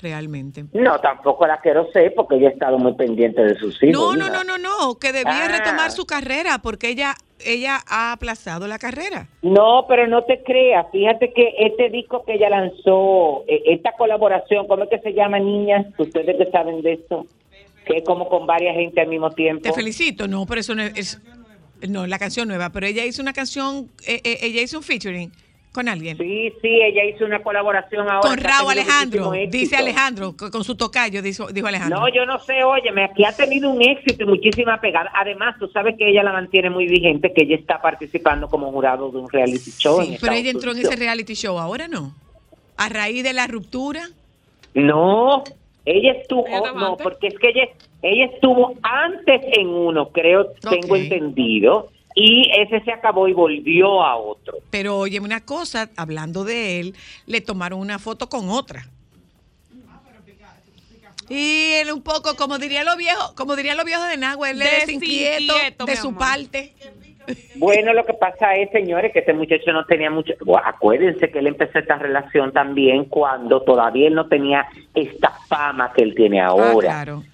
Realmente. No, tampoco la quiero ser porque ella ha estado muy pendiente de sus hijos. No, no, no, no, no, que debía Ah. retomar su carrera porque ella ella ha aplazado la carrera. No, pero no te creas. Fíjate que este disco que ella lanzó, eh, esta colaboración, ¿cómo es que se llama, niñas? Ustedes que saben de esto, que es como con varias gente al mismo tiempo. Te felicito, no, pero eso no es no, la canción nueva, pero ella hizo una canción, eh, eh, ella hizo un featuring con alguien. Sí, sí, ella hizo una colaboración ahora. Con Raúl Alejandro, dice. Alejandro, con, su tocayo, dijo, dijo Alejandro. No, yo no sé, óyeme, aquí ha tenido un éxito y muchísima pegada. Además, tú sabes que ella la mantiene muy vigente, que ella está participando como jurado de un reality show. Sí, en pero ella entró en ese reality show, ahora no. A raíz de la ruptura. No, ella estuvo, ¿Ella oh, estaba no, antes? porque es que ella, ella estuvo antes en uno, creo, tengo Ok. entendido, y ese se acabó y volvió a otro. Pero oye, una cosa, hablando de él, le tomaron una foto con otra. Y él un poco, como diría los viejos, como dirían los viejos de Nagua, él es inquieto Desinquieto, de su amor. parte. Bueno, lo que pasa es, señores, que ese muchacho no tenía mucho. Bueno, acuérdense que él empezó esta relación también cuando todavía él no tenía esta fama que él tiene ahora. Ah, claro.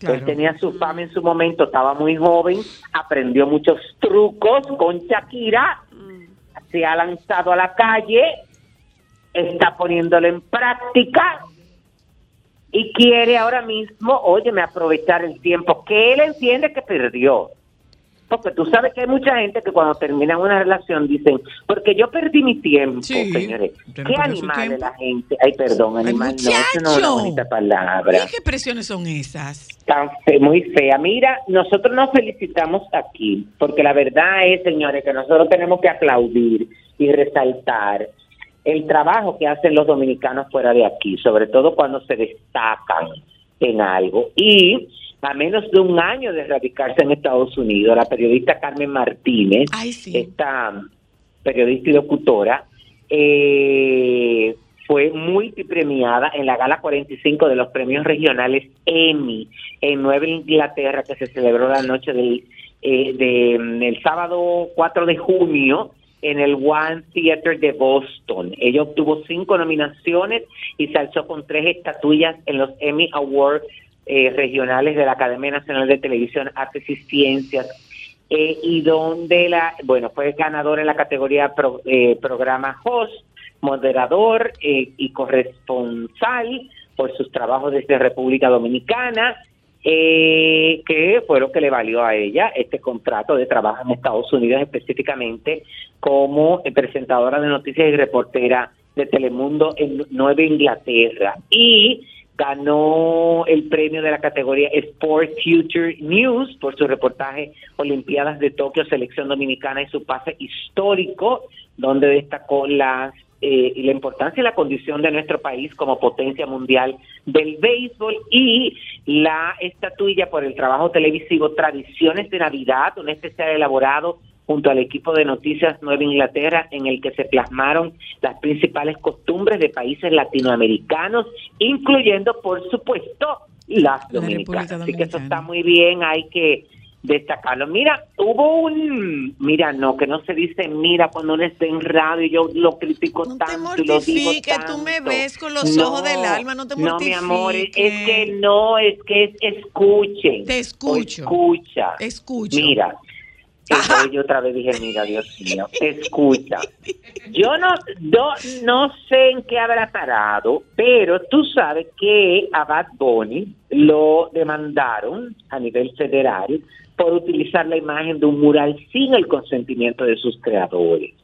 Él tenía su fama en su momento, estaba muy joven, aprendió muchos trucos con Shakira, se ha lanzado a la calle, está poniéndolo en práctica y quiere ahora mismo, óyeme, aprovechar el tiempo que él entiende que perdió. Porque tú sabes que hay mucha gente que cuando terminan una relación dicen, porque yo perdí mi tiempo, Sí, señores. no ¿Qué animal de la gente? Ay, perdón, animal, no, eso no es una bonita palabra ¿Y qué presiones son esas? tan fe- muy fea. Mira, nosotros nos felicitamos aquí, porque la verdad es, señores, que nosotros tenemos que aplaudir y resaltar el trabajo que hacen los dominicanos fuera de aquí, sobre todo cuando se destacan en algo. Y a menos de un año de radicarse en Estados Unidos, la periodista Carmen Martínez, esta periodista y locutora, eh, fue multipremiada en la gala 45 de los premios regionales Emmy en Nueva Inglaterra que se celebró la noche del eh, de, mm, el sábado 4 de junio en el One Theater de Boston. Ella obtuvo cinco nominaciones y se alzó con tres estatuillas en los Emmy Awards eh, regionales de la Academia Nacional de Televisión, Artes y Ciencias, eh, y donde la, bueno, fue ganadora en la categoría eh, programa host, moderador y corresponsal por sus trabajos desde República Dominicana, que fue lo que le valió a ella este contrato de trabajo en Estados Unidos, específicamente como presentadora de noticias y reportera de Telemundo en Nueva Inglaterra. Y ganó el premio de la categoría Sport Future News por su reportaje Olimpiadas de Tokio, Selección Dominicana y su pase histórico, donde destacó las eh, la importancia y la condición de nuestro país como potencia mundial del béisbol y la estatuilla por el trabajo televisivo Tradiciones de Navidad, un especial elaborado junto al equipo de Noticias Nueva Inglaterra, en el que se plasmaron las principales costumbres de países latinoamericanos, incluyendo, por supuesto, las dominicanas. Así que eso está muy bien, hay que destacarlo. Mira, hubo un, mira, no, que no se dice mira cuando uno está en radio, yo lo critico tanto y lo digo tanto. tú me ves con los ojos del alma, no te No, mi amor, es, es que no, es que es, escuchen. Te escucho. Escucha. Escucho. Mira, yo otra vez dije, mira, Dios mío, escucha. Yo no, no, no sé en qué habrá parado, pero tú sabes que a Bad Bunny lo demandaron a nivel federal por utilizar la imagen de un mural sin el consentimiento de sus creadores.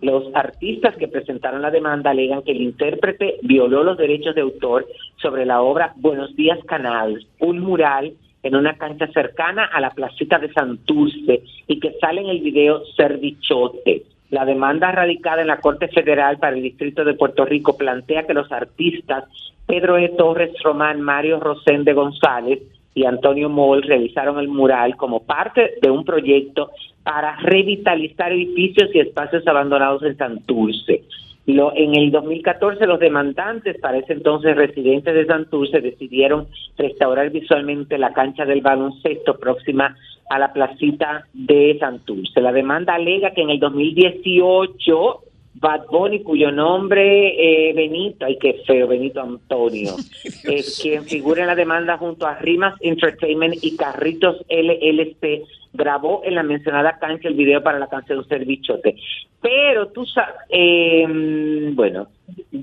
Los artistas que presentaron la demanda alegan que el intérprete violó los derechos de autor sobre la obra Buenos Días Canal, un mural en una cancha cercana a la placita de Santurce y que sale en el video Servichote. La demanda radicada en la Corte Federal para el Distrito de Puerto Rico plantea que los artistas Pedro E. Torres Román, Mario Rosende González y Antonio Moll realizaron el mural como parte de un proyecto para revitalizar edificios y espacios abandonados en Santurce. Lo, en el 2014 los demandantes, para ese entonces residentes de Santurce, decidieron restaurar visualmente la cancha del baloncesto próxima a la placita de Santurce. La demanda alega que en el 2018 Bad Bunny, cuyo nombre eh, Benito, ay qué feo, Benito Antonio, quien figura en la demanda junto a Rimas Entertainment y Carritos LLC, grabó en la mencionada cancha el video para la canción Servichote. Pero tú sabes, em, bueno,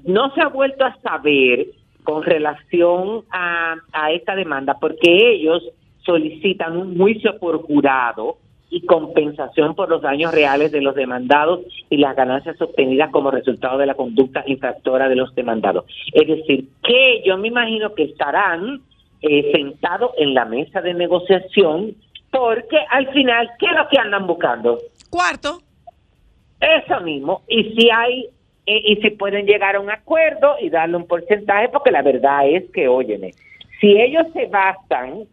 no se ha vuelto a saber con relación a, a esta demanda porque ellos solicitan un juicio por jurado y compensación por los daños reales de los demandados y las ganancias obtenidas como resultado de la conducta infractora de los demandados. Es decir, que yo me imagino que estarán eh, sentados en la mesa de negociación porque al final, ¿qué es lo que andan buscando? Cuarto. Eso mismo. Y si hay, eh, y si pueden llegar a un acuerdo y darle un porcentaje, porque la verdad es que, óyeme, si ellos se basan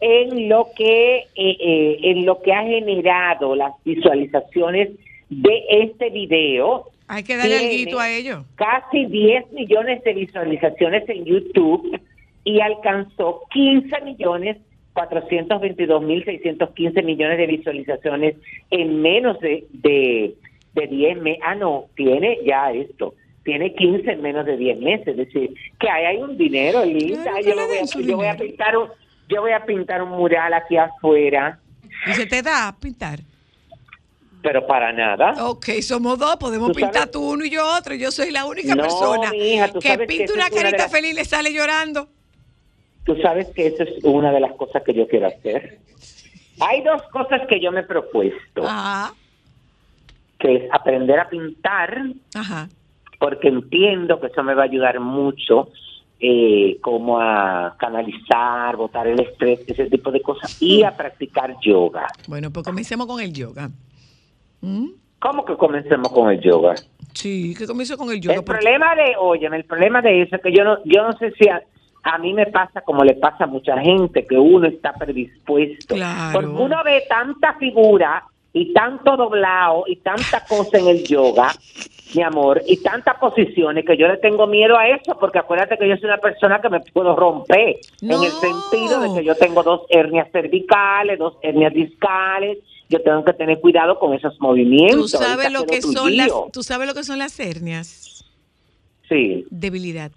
en lo que eh, eh, en lo que ha generado las visualizaciones de este video. Hay que darle algo a ellos. Casi 10 millones de visualizaciones en YouTube y alcanzó 15 millones 422 mil 615 millones de visualizaciones en menos de, de, 10 meses. Ah, no, tiene ya esto tiene 15 en menos de 10 meses. Es decir, que ahí hay un dinero, Linda. yo, voy a, yo voy a pintar un, yo voy a pintar un mural aquí afuera. ¿Y se te da pintar? Pero para nada. Ok, somos dos, podemos pintar tú uno y yo otro. Yo soy la única persona que pinta una carita feliz y le sale llorando. Tú sabes que eso es una de las cosas que yo quiero hacer. Hay dos cosas que yo me he propuesto. Ajá. Que es aprender a pintar. Ajá. Porque entiendo que eso me va a ayudar mucho eh, como a canalizar, botar el estrés, ese tipo de cosas, y a practicar yoga. Bueno, pues comencemos con el yoga. ¿Mm? ¿Cómo que comencemos con el yoga? Sí, que comience con el yoga. El problema de, oye, el problema de eso es que yo no, yo no sé si a mí me pasa como le pasa a mucha gente, que uno está predispuesto. Claro. Porque uno ve tanta figura y tanto doblado y tanta cosa en el yoga, mi amor, y tantas posiciones que yo le tengo miedo a eso, porque acuérdate que yo soy una persona que me puedo romper, en el sentido de que yo tengo dos hernias cervicales, dos hernias discales, yo tengo que tener cuidado con esos movimientos. ¿Tú sabes, lo que son las. ¿Tú sabes lo que son las hernias? Sí. Debilidad.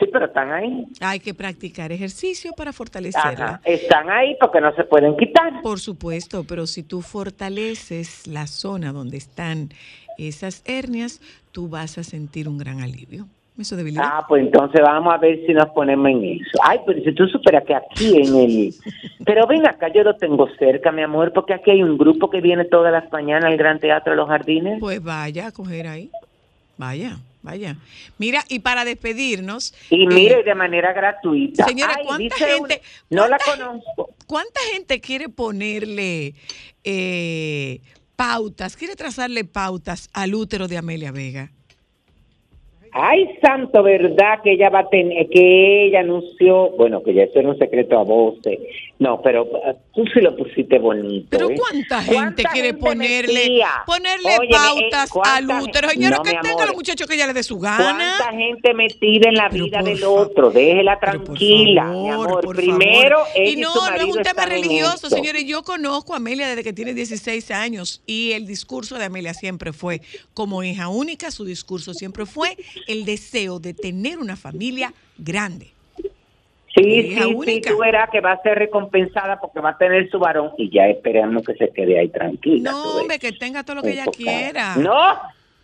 Sí, pero están ahí. Hay que practicar ejercicio para fortalecerla. Ajá, Están ahí porque no se pueden quitar. Por supuesto, pero si tú fortaleces la zona donde están esas hernias, tú vas a sentir un gran alivio. Eso debilidad. Ah, pues entonces vamos a ver si nos ponemos en eso. Ay, pero si tú superas que aquí en el... Pero ven acá, yo lo tengo cerca, mi amor, porque aquí hay un grupo que viene todas las mañanas al Gran Teatro de los Jardines. Pues vaya a coger ahí. Vaya, vaya. Mira, y para despedirnos. Y eh, mire, de manera gratuita. Señora, Ay, ¿cuánta gente- una- no la conozco. ¿Cuánta gente quiere ponerle eh, pautas, quiere trazarle pautas al útero de Amelia Vega? Ay, santo, ¿verdad? Que ella va a tener, que ella anunció, bueno, que ya eso era un secreto a voces. No, pero eh, tú sí lo pusiste bonito. Pero ¿eh? ¿cuánta gente quiere ponerle, metía? ponerle Óyeme, eh, pautas ¿cuánta al útero? Señora, No, que tenga los muchachos que ella le dé su gana. ¿Cuánta gente metida en la vida del otro? Déjela tranquila, mi amor. Primero, favor. ella Y y no, su no es un tema religioso, señores. Yo conozco a Amelia desde que tiene 16 años y el discurso de Amelia siempre fue, como hija única, su discurso siempre fue el deseo de tener una familia grande. Sí, sí, sí, tú verás que va a ser recompensada porque va a tener su varón y ya esperamos que se quede ahí tranquila. No, hombre, que tenga todo lo que ella Enfocada. quiera. No,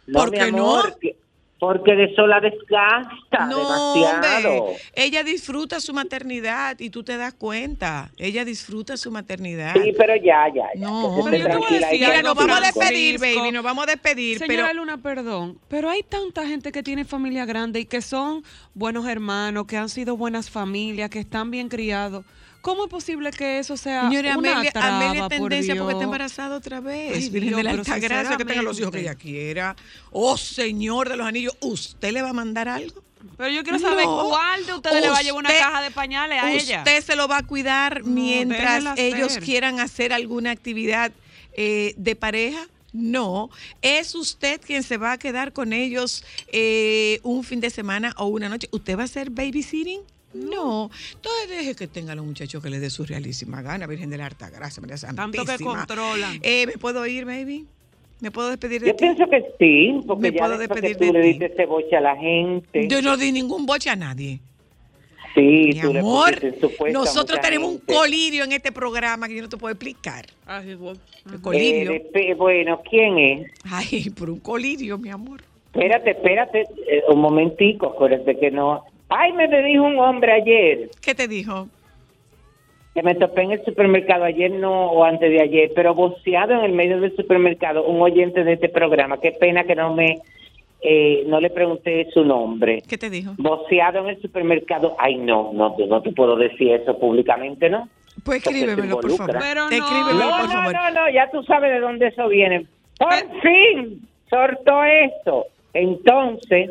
no, ¿Por mi qué amor, no? que- porque de eso la desgasta No, demasiado. hombre, ella disfruta su maternidad y tú te das cuenta. Ella disfruta su maternidad. Sí, pero ya, ya, ya. No, que se esté tranquila ahí Mira, con nos vamos a despedir, baby, nos vamos a despedir. Señora pero Luna, perdón, pero hay tanta gente que tiene familia grande y que son buenos hermanos, que han sido buenas familias, que están bien criados. ¿Cómo es posible que eso sea Señora una Amelia, traba, Amelia por tendencia porque está embarazada otra vez. Ay, Virgen Dios, de la Alta Gracia, que tenga los hijos que ella quiera. Oh, Señor de los Anillos, ¿usted le va a mandar algo? Pero yo quiero saber No. cuál de ustedes le va a llevar una caja de pañales a ella. Usted se lo va a cuidar mientras ellos hacer. quieran hacer alguna actividad eh, de pareja. No, es usted quien se va a quedar con ellos eh, un fin de semana o una noche. ¿Usted va a hacer babysitting? No. Entonces deje que tengan los muchachos que les dé su realísima gana, Virgen de la Harta Gracia, María Tanto que Santísima. controlan. Eh, ¿Me puedo ir, baby? ¿Me puedo despedir de Yo ti? pienso que sí, porque ¿Me ya puedo después despedir que tú de le diste ese boche a la gente. Yo no di ningún boche a nadie. Sí, Mi tú amor, nosotros tenemos gente. un colirio en este programa que yo no te puedo explicar. El Eh, colirio. de pe- bueno, ¿quién es? Ay, por un colirio, mi amor. Espérate, espérate, eh, un momentico, acuérdate que no. Ay, me dijo un hombre ayer ¿Qué te dijo? que me topé en el supermercado ayer, no, o antes de ayer, pero boceado en el medio del supermercado, un oyente de este programa. Qué pena que no me, eh, no le pregunté su nombre. ¿Qué te dijo? Boceado en el supermercado. Ay, no, no, no te puedo decir eso públicamente, ¿no? Pues escríbemelo, por favor. Pero no. escríbemelo, No, por no, favor. no, no, ya tú sabes de dónde eso viene. Por fin, sortó esto. Entonces,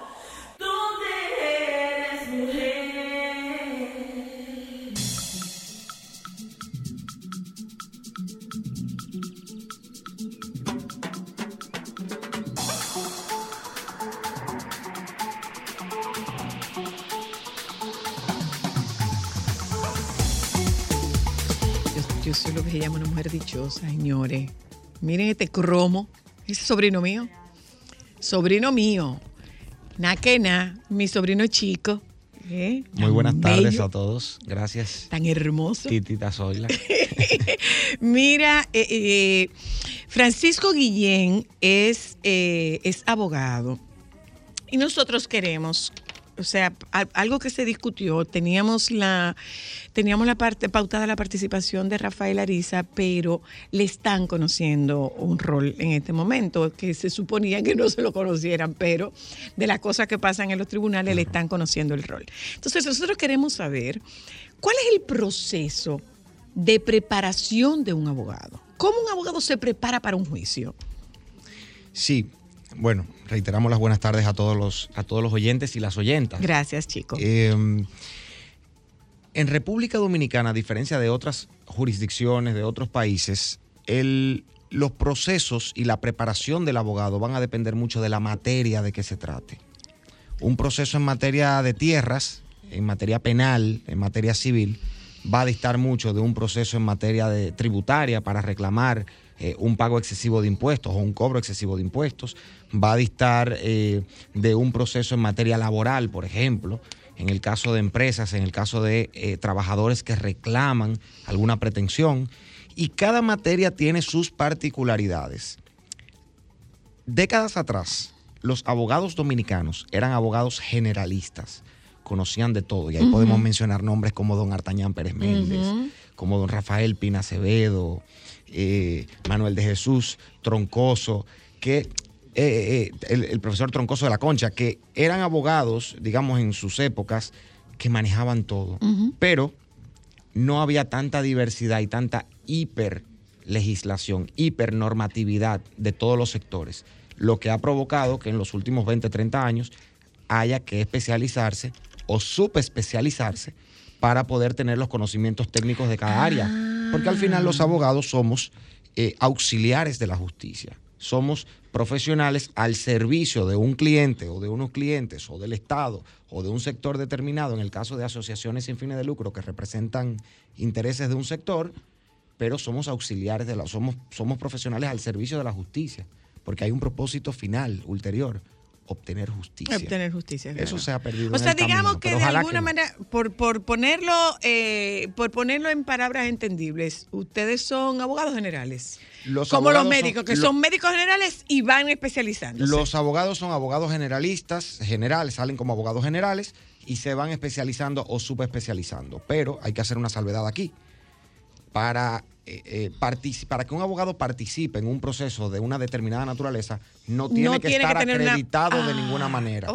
Yo, soy lo que se llama una mujer dichosa, señores. Miren este cromo. Ese sobrino mío. Sobrino mío. Na que na, mi sobrino chico. ¿eh? Muy buenas tardes a todos. Gracias. Tan hermoso. Titita Zoila. Mira, eh, eh, Francisco Guillén es, es abogado y nosotros queremos o sea, algo que se discutió, teníamos la, teníamos la parte pautada la participación de Rafael Ariza, pero le están conociendo un rol en este momento, que se suponía que no se lo conocieran, pero de las cosas que pasan en los tribunales le están conociendo el rol. Entonces, nosotros queremos saber cuál es el proceso de preparación de un abogado. ¿Cómo un abogado se prepara para un juicio? Sí, bueno, reiteramos las buenas tardes a todos los, a todos los oyentes y las oyentas. Gracias, chicos. Eh, en República Dominicana, a diferencia de otras jurisdicciones, de otros países, el- los procesos y la preparación del abogado van a depender mucho de la materia de que se trate. Un proceso en materia de tierras, en materia penal, en materia civil, va a distar mucho de un proceso en materia de tributaria para reclamar eh, un pago excesivo de impuestos o un cobro excesivo de impuestos. Va a distar eh, de un proceso en materia laboral, por ejemplo, en el caso de empresas, en el caso de eh, trabajadores que reclaman alguna pretensión. Y cada materia tiene sus particularidades. Décadas atrás, los abogados dominicanos eran abogados generalistas, conocían de todo, y ahí podemos mencionar nombres como don Artañán Pérez Méndez, como don Rafael Pina Acevedo, eh, Manuel de Jesús Troncoso, que eh, eh, el, el profesor Troncoso de la Concha, que eran abogados, digamos, en sus épocas, que manejaban todo. Pero no había tanta diversidad y tanta hiper legislación, hipernormatividad de todos los sectores, lo que ha provocado que en los últimos 20, 30 años haya que especializarse o subespecializarse para poder tener los conocimientos técnicos de cada área. Porque al final los abogados somos eh, auxiliares de la justicia. Somos profesionales al servicio de un cliente o de unos clientes o del Estado o de un sector determinado, en el caso de asociaciones sin fines de lucro que representan intereses de un sector, pero somos auxiliares de la, somos, somos profesionales al servicio de la justicia, porque hay un propósito final, ulterior, obtener justicia. Obtener justicia. Eso claro. se ha perdido. O en sea, camino, digamos que de alguna no. manera, por, por ponerlo, eh, por ponerlo en palabras entendibles, ustedes son abogados generales. Los como los médicos, son- que son médicos generales y van especializándose. Los abogados son abogados generalistas, generales, salen como abogados generales y se van especializando o subespecializando. Pero hay que hacer una salvedad aquí. Para, eh, eh, partici- para que un abogado participe en un proceso de una determinada naturaleza, no tiene No que tiene que estar una- acreditado de Ah, ninguna manera.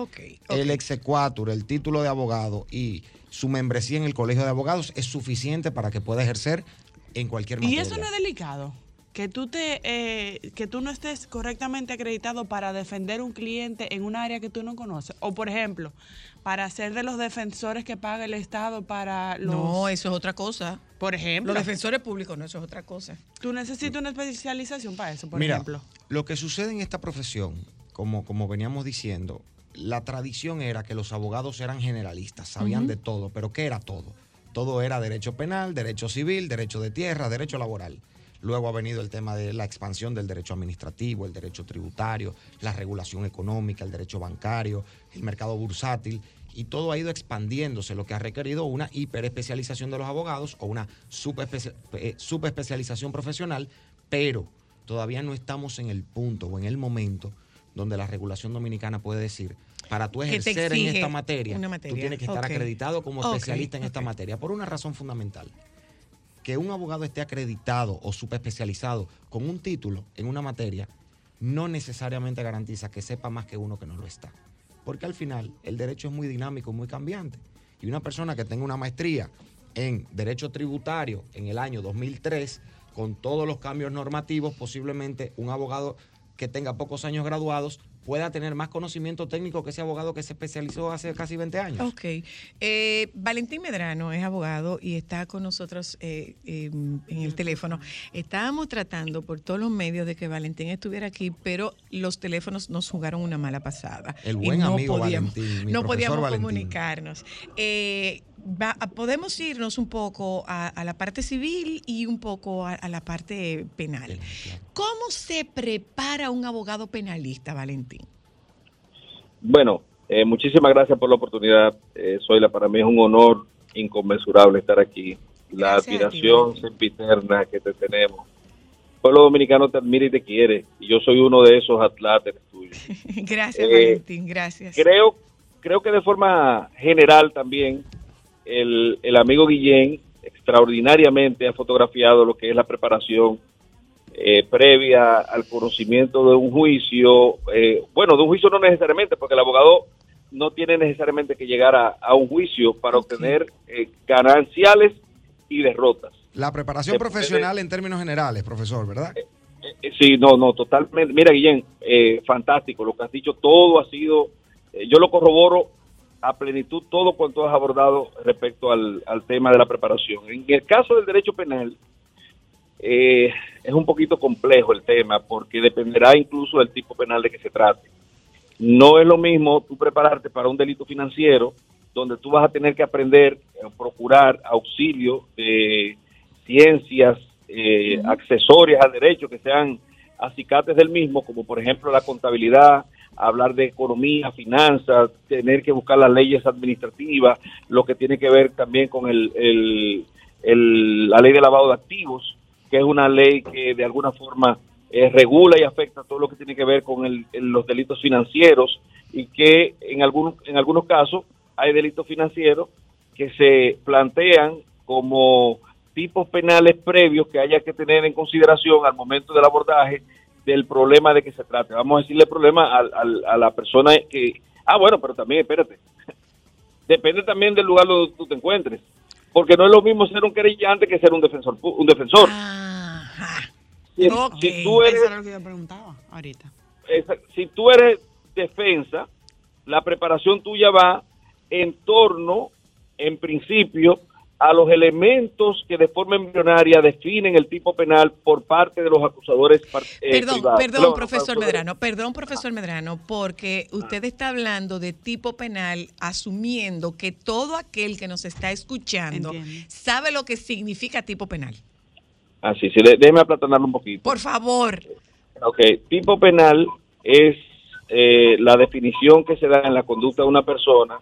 El exequatur, el título de abogado y su membresía en el colegio de abogados es suficiente para que pueda ejercer en cualquier Y materia. eso no es delicado. Que tú, te, eh, que tú no estés correctamente acreditado para defender un cliente en un área que tú no conoces. O, por ejemplo, para ser de los defensores que paga el Estado para los... No, eso es otra cosa. Por ejemplo. Los defensores públicos, no, eso es otra cosa. Tú necesitas una especialización para eso, por Mira, ejemplo. lo que sucede en esta profesión, como, como veníamos diciendo, la tradición era que los abogados eran generalistas, sabían de todo, pero ¿qué era todo? Todo era derecho penal, derecho civil, derecho de tierra, derecho laboral. Luego ha venido el tema de la expansión del derecho administrativo, el derecho tributario, la regulación económica, el derecho bancario, el mercado bursátil, y todo ha ido expandiéndose, lo que ha requerido una hiperespecialización de los abogados o una subespecia- eh, subespecialización profesional, pero todavía no estamos en el punto o en el momento donde la regulación dominicana puede decir, para tú ejercer en esta materia, tú tienes que estar acreditado como especialista en esta materia, por una razón fundamental. Que un abogado esté acreditado o subespecializado con un título en una materia no necesariamente garantiza que sepa más que uno que no lo está. Porque al final el derecho es muy dinámico, muy cambiante. Y una persona que tenga una maestría en derecho tributario en el año 2003, con todos los cambios normativos, posiblemente un abogado que tenga pocos años graduados pueda tener más conocimiento técnico que ese abogado que se especializó hace casi 20 años. Ok. Eh, Valentín Medrano es abogado y está con nosotros eh, eh, en el teléfono. Estábamos tratando por todos los medios de que Valentín estuviera aquí, pero los teléfonos nos jugaron una mala pasada. El Y buen no amigo podíamos, Valentín, mi no podíamos Valentín. comunicarnos. Va- podemos irnos un poco a, a la parte civil y un poco a, a la parte penal. ¿Cómo se prepara un abogado penalista, Valentín? Bueno, eh, muchísimas gracias por la oportunidad. Eh, Zoila, para mí es un honor inconmensurable estar aquí. La Gracias a ti, admiración sempiterna que te tenemos. El pueblo dominicano te admira y te quiere. Y yo soy uno de esos atláteres tuyos. Gracias, Eh, Valentín, gracias. Creo, creo que de forma general también el, el amigo Guillén extraordinariamente ha fotografiado lo que es la preparación eh, previa al conocimiento de un juicio. eh, bueno, de un juicio no necesariamente, porque el abogado no tiene necesariamente que llegar a, a un juicio para obtener eh, gananciales y derrotas. La preparación profesional en términos generales, profesor, ¿verdad? Eh, Sí, no, no, totalmente. Mira, Guillén, eh, fantástico. Lo que has dicho, todo ha sido, eh, yo lo corroboro a plenitud, todo cuanto has abordado respecto al, al tema de la preparación. En el caso del derecho penal, eh, es un poquito complejo el tema, porque dependerá incluso del tipo penal de que se trate. No es lo mismo tú prepararte para un delito financiero, donde tú vas a tener que aprender, eh, procurar auxilio de ciencias eh, accesorias al derecho que sean acicates del mismo, como por ejemplo la contabilidad, hablar de economía, finanzas, tener que buscar las leyes administrativas, lo que tiene que ver también con el, la ley de lavado de activos, que es una ley que de alguna forma eh, regula y afecta todo lo que tiene que ver con el- los delitos financieros y que en algunos, en algunos casos hay delitos financieros que se plantean como tipos penales previos que haya que tener en consideración al momento del abordaje del problema de que se trate. Vamos a decirle problema al- al- a la persona que... Ah, bueno, pero también, espérate. Depende también del lugar donde tú te encuentres. Porque no es lo mismo ser un querellante que ser un defensor. pu- Un defensor. Si, si tú eres, Eso era lo que yo preguntaba ahorita. esa- si tú eres defensa, la preparación tuya va en torno, en principio, a los elementos que de forma embrionaria definen el tipo penal por parte de los acusadores eh, Perdón, privados. perdón, No, profesor no, Medrano, perdón, profesor Medrano, porque usted está hablando de tipo penal asumiendo que todo aquel que nos está escuchando sabe lo que significa tipo penal. Así, sí, déjeme aplatanarlo un poquito. Por favor. Ok, tipo penal es eh, la definición que se da en la conducta de una persona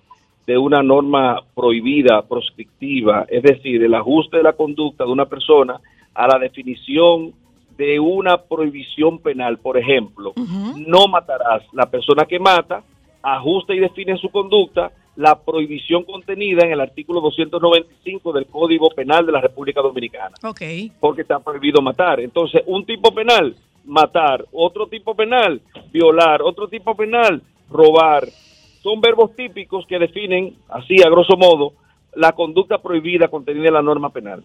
de una norma prohibida, proscriptiva, es decir, el ajuste de la conducta de una persona a la definición de una prohibición penal. Por ejemplo, no matarás. La persona que mata ajusta y define su conducta la prohibición contenida en el artículo 295 del Código Penal de la República Dominicana Ok. porque está prohibido matar. Entonces, un tipo penal, matar, otro tipo penal, violar, otro tipo penal, robar. Son verbos típicos que definen, así a grosso modo, la conducta prohibida contenida en la norma penal.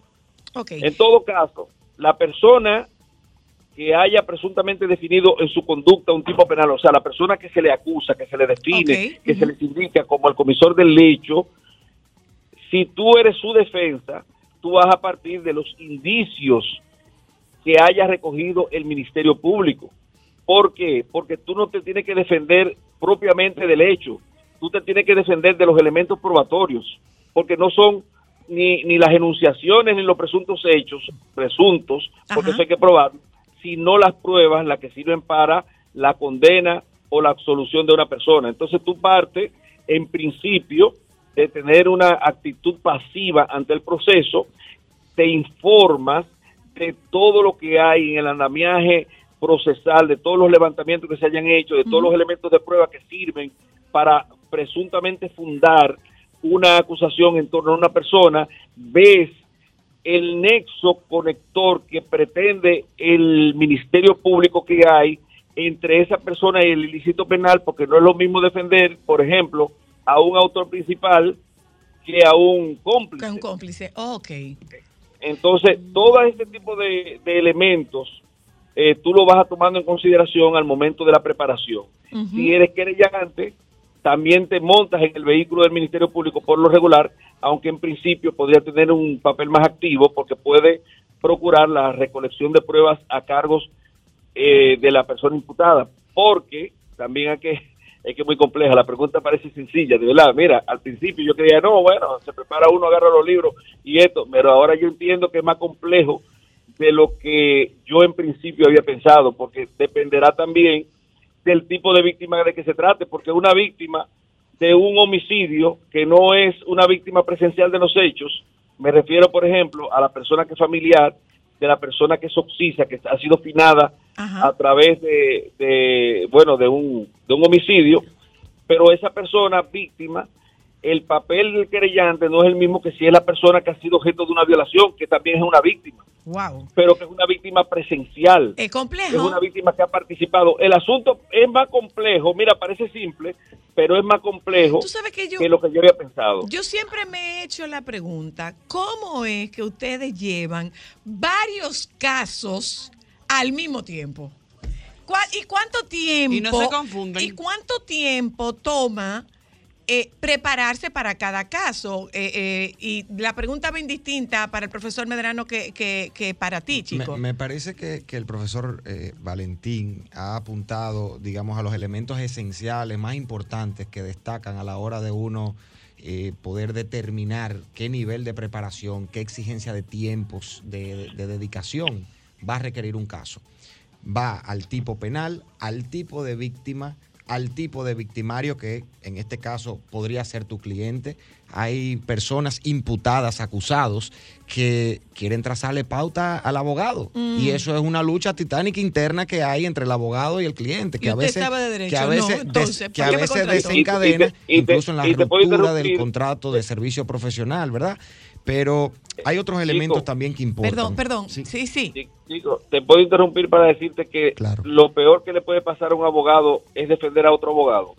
En todo caso, la persona que haya presuntamente definido en su conducta un tipo penal, o sea, la persona que se le acusa, que se le define, que se les indica como el comisor del hecho, si tú eres su defensa, tú vas a partir de los indicios que haya recogido el Ministerio Público. ¿Por qué? Porque tú no te tienes que defender propiamente del hecho, tú te tienes que defender de los elementos probatorios, porque no son ni, ni las enunciaciones ni los presuntos hechos, presuntos, porque eso hay que probar, sino las pruebas las que sirven para la condena o la absolución de una persona. Entonces tú partes, en principio, de tener una actitud pasiva ante el proceso, te informas de todo lo que hay en el andamiaje procesal, de todos los levantamientos que se hayan hecho, de todos los elementos de prueba que sirven para presuntamente fundar una acusación en torno a una persona, ves el nexo conector que pretende el Ministerio Público que hay entre esa persona y el ilícito penal, porque no es lo mismo defender, por ejemplo, a un autor principal que a un cómplice. Que un cómplice. ok. Entonces, todo este tipo de, de elementos eh, tú lo vas a tomando en consideración al momento de la preparación. Si eres querellante, también te montas en el vehículo del Ministerio Público por lo regular, aunque en principio podría tener un papel más activo porque puede procurar la recolección de pruebas a cargos eh, de la persona imputada. Porque también hay que, es que es muy compleja, la pregunta parece sencilla, de verdad, mira, al principio yo creía, no, bueno, se prepara uno, agarra los libros y esto, pero ahora yo entiendo que es más complejo de lo que yo en principio había pensado, porque dependerá también del tipo de víctima de que se trate, porque una víctima de un homicidio que no es una víctima presencial de los hechos, me refiero, por ejemplo, a la persona que es familiar de la persona que es oxisa, que ha sido finada a través de, de, bueno, de un, de un homicidio, pero esa persona víctima, el papel del querellante no es el mismo que si es la persona que ha sido objeto de una violación, que también es una víctima, Wow. pero que es una víctima presencial. Es complejo. Es una víctima que ha participado. El asunto es más complejo, mira, parece simple, pero es más complejo Tú sabes que yo- lo que yo había pensado. Yo siempre me he hecho la pregunta, ¿cómo es que ustedes llevan varios casos al mismo tiempo? ¿Cuá- ¿Y cuánto tiempo? Y no se confunden. ¿Y cuánto tiempo toma eh, prepararse para cada caso? Eh, eh, y la pregunta bien distinta para el profesor Medrano que, que- que para ti, chico. Me, me parece que, que el profesor Valentín ha apuntado, digamos, a los elementos esenciales más importantes que destacan a la hora de uno eh, poder determinar qué nivel de preparación, qué exigencia de tiempos, de, de dedicación va a requerir un caso. Va al tipo penal, al tipo de víctima, al tipo de victimario que en este caso podría ser tu cliente. Hay personas imputadas, acusados, que quieren trazarle pauta al abogado. Mm. Y eso es una lucha titánica interna que hay entre el abogado y el cliente. Que ¿Y a veces, de derecho? que a No, veces, des- que ¿por a veces desencadena, Y te- y te- incluso en la ruptura del contrato de servicio profesional, ¿verdad? Pero hay otros elementos también que importan. Perdón, perdón. Sí, sí. Chico, te puedo interrumpir para decirte que lo peor que le puede pasar a un abogado es defender a otro abogado.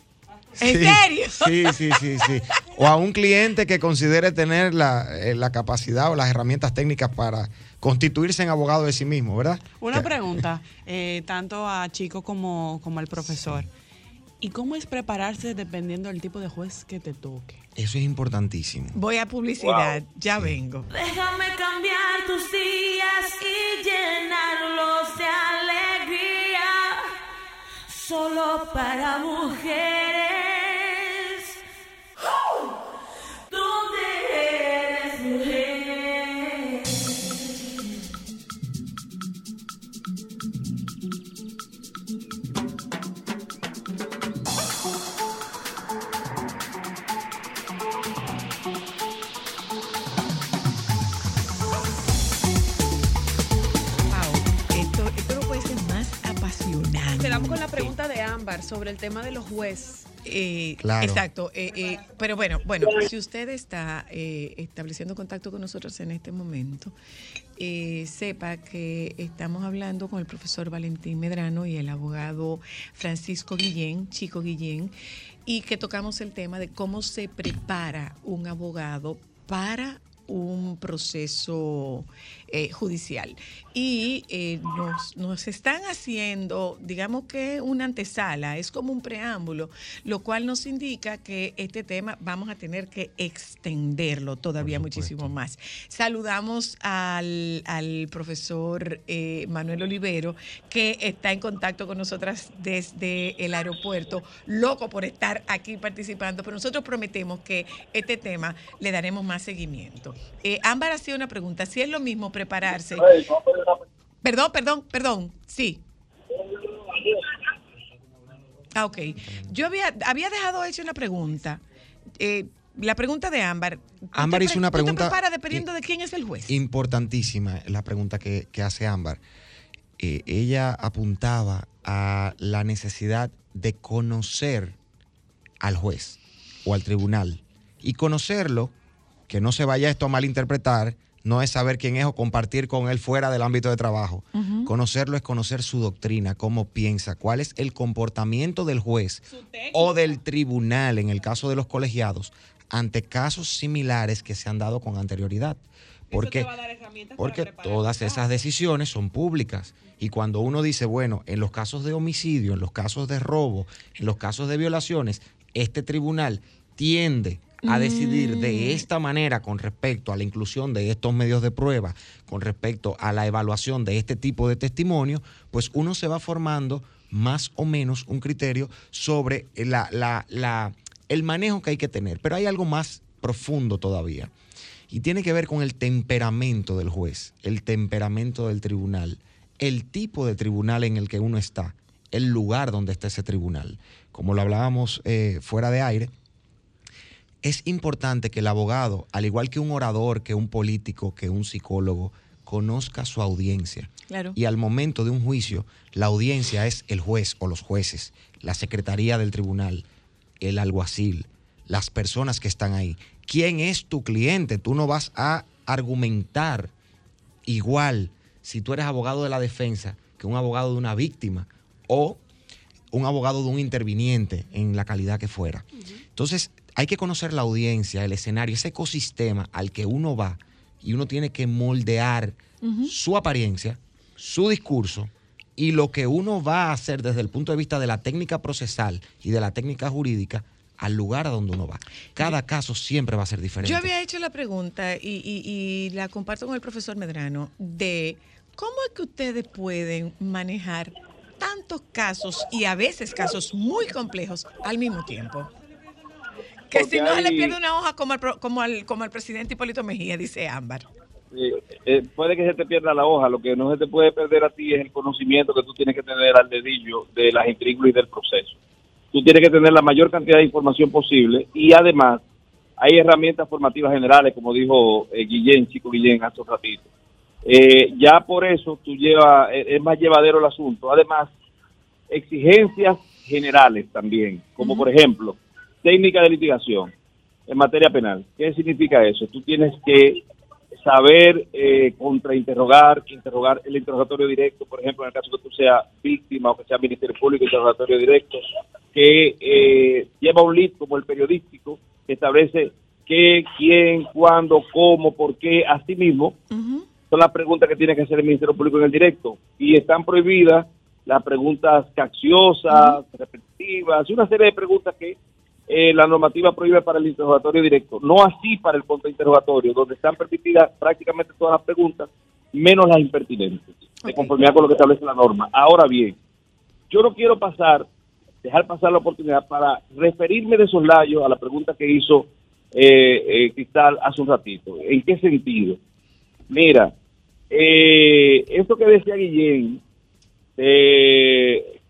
¿En Sí, serio? Sí, sí, sí, sí. O a un cliente que considere tener la, eh, la capacidad o las herramientas técnicas para constituirse en abogado de sí mismo, ¿verdad? Una pregunta, eh, tanto a Chico como, como al profesor. ¿Y cómo es prepararse dependiendo del tipo de juez que te toque? Eso es importantísimo. Voy a publicidad, ya vengo. Déjame cambiar tus días y llenarlos de alegría. Solo para mujeres. La pregunta de Ámbar sobre el tema de los jueces. Eh, Claro. Exacto. eh, eh, pero bueno, bueno, si usted está eh, estableciendo contacto con nosotros en este momento, eh, sepa que estamos hablando con el profesor Valentín Medrano y el abogado Francisco Guillén, Chico Guillén, y que tocamos el tema de cómo se prepara un abogado para un proceso eh, judicial. Y eh, nos, nos están haciendo, digamos que una antesala, es como un preámbulo, lo cual nos indica que este tema vamos a tener que extenderlo todavía muchísimo más. Saludamos al, al profesor eh, Manuel Olivero, que está en contacto con nosotras desde el aeropuerto, loco por estar aquí participando, pero nosotros prometemos que este tema le daremos más seguimiento. Ámbar hacía una pregunta, si es lo mismo prepararse. Perdón, perdón, perdón, sí. Ah, ok. Yo había, había dejado hecha una pregunta. Eh, la pregunta de Ámbar. ¿Tú Ámbar hizo una pregunta preparas dependiendo de quién es el juez. Importantísima la pregunta que, que hace Ámbar. Eh, ella apuntaba a la necesidad de conocer al juez o al tribunal. Y conocerlo, que no se vaya esto a malinterpretar, no es saber quién es o compartir con él fuera del ámbito de trabajo. Conocerlo es conocer su doctrina, cómo piensa, cuál es el comportamiento del juez o del tribunal, en el caso de los colegiados, ante casos similares que se han dado con anterioridad. Porque, porque todas esas decisiones son públicas. Y cuando uno dice, bueno, en los casos de homicidio, en los casos de robo, en los casos de violaciones, este tribunal tiende a decidir de esta manera con respecto a la inclusión de estos medios de prueba, con respecto a la evaluación de este tipo de testimonio, pues uno se va formando más o menos un criterio sobre la, la- la- el manejo que hay que tener. Pero hay algo más profundo todavía. Y tiene que ver con el temperamento del juez, el temperamento del tribunal, el tipo de tribunal en el que uno está, el lugar donde está ese tribunal. Como lo hablábamos eh, fuera de aire, es importante que el abogado, al igual que un orador, que un político, que un psicólogo, conozca su audiencia. Claro. Y al momento de un juicio, la audiencia es el juez o los jueces, la secretaría del tribunal, el alguacil, las personas que están ahí. ¿Quién es tu cliente? Tú no vas a argumentar igual si tú eres abogado de la defensa que un abogado de una víctima o un abogado de un interviniente en la calidad que fuera. Entonces, hay que conocer la audiencia, el escenario, ese ecosistema al que uno va y uno tiene que moldear su apariencia, su discurso y lo que uno va a hacer desde el punto de vista de la técnica procesal y de la técnica jurídica al lugar a donde uno va. Cada caso siempre va a ser diferente. Yo había hecho la pregunta y, y- y la comparto con el profesor Medrano de cómo es que ustedes pueden manejar tantos casos y a veces casos muy complejos al mismo tiempo. Que si no se le hay- pierde una hoja como al, como al, como al presidente Hipólito Mejía, dice Ámbar. Eh, eh, puede que se te pierda la hoja, lo que no se te puede perder a ti es el conocimiento que tú tienes que tener al dedillo de las intríngulas y del proceso. Tú tienes que tener la mayor cantidad de información posible y además hay herramientas formativas generales, como dijo eh, Guillén, Chico Guillén, hace un ratito. Eh, ya por eso tú llevas, eh, es más llevadero el asunto. Además, exigencias generales también, como por ejemplo, técnica de litigación en materia penal. ¿Qué significa eso? Tú tienes que saber eh, contrainterrogar, interrogar el interrogatorio directo, por ejemplo, en el caso que tú seas víctima o que sea Ministerio Público, interrogatorio directo, que eh, lleva un lead como el periodístico, que establece qué, quién, cuándo, cómo, por qué, así mismo, son las preguntas que tiene que hacer el Ministerio Público en el directo. Y están prohibidas las preguntas capciosas, repetitivas, y una serie de preguntas que eh, la normativa prohíbe para el interrogatorio directo. No así para el contrainterrogatorio, donde están permitidas prácticamente todas las preguntas, menos las impertinentes, de conformidad con lo que establece la norma. Ahora bien, yo no quiero pasar, dejar pasar la oportunidad para referirme de soslayo a la pregunta que hizo eh, eh, Cristal hace un ratito. ¿En qué sentido? Mira, eh, esto que decía Guillén, eh,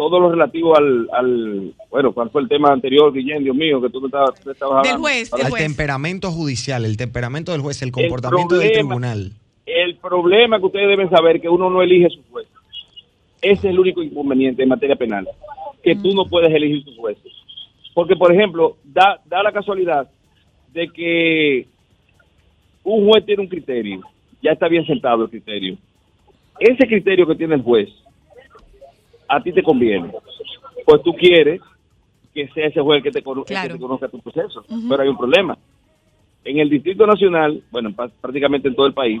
todo lo relativo al, al, bueno, ¿cuál fue el tema anterior, Guillén? Dios mío, que tú me estabas, te estabas hablando. Al temperamento judicial, el temperamento del juez, el comportamiento del problema- tribunal. El problema que ustedes deben saber es que uno no elige sus jueces. Ese es el único inconveniente en materia penal, que tú no puedes elegir tus jueces. Porque, por ejemplo, da, da la casualidad de que un juez tiene un criterio, ya está bien sentado el criterio. Ese criterio que tiene el juez, a ti te conviene. Pues tú quieres que sea ese juez el que te, el que Claro. te conozca tu proceso. Pero hay un problema. En el Distrito Nacional, bueno, prácticamente en todo el país,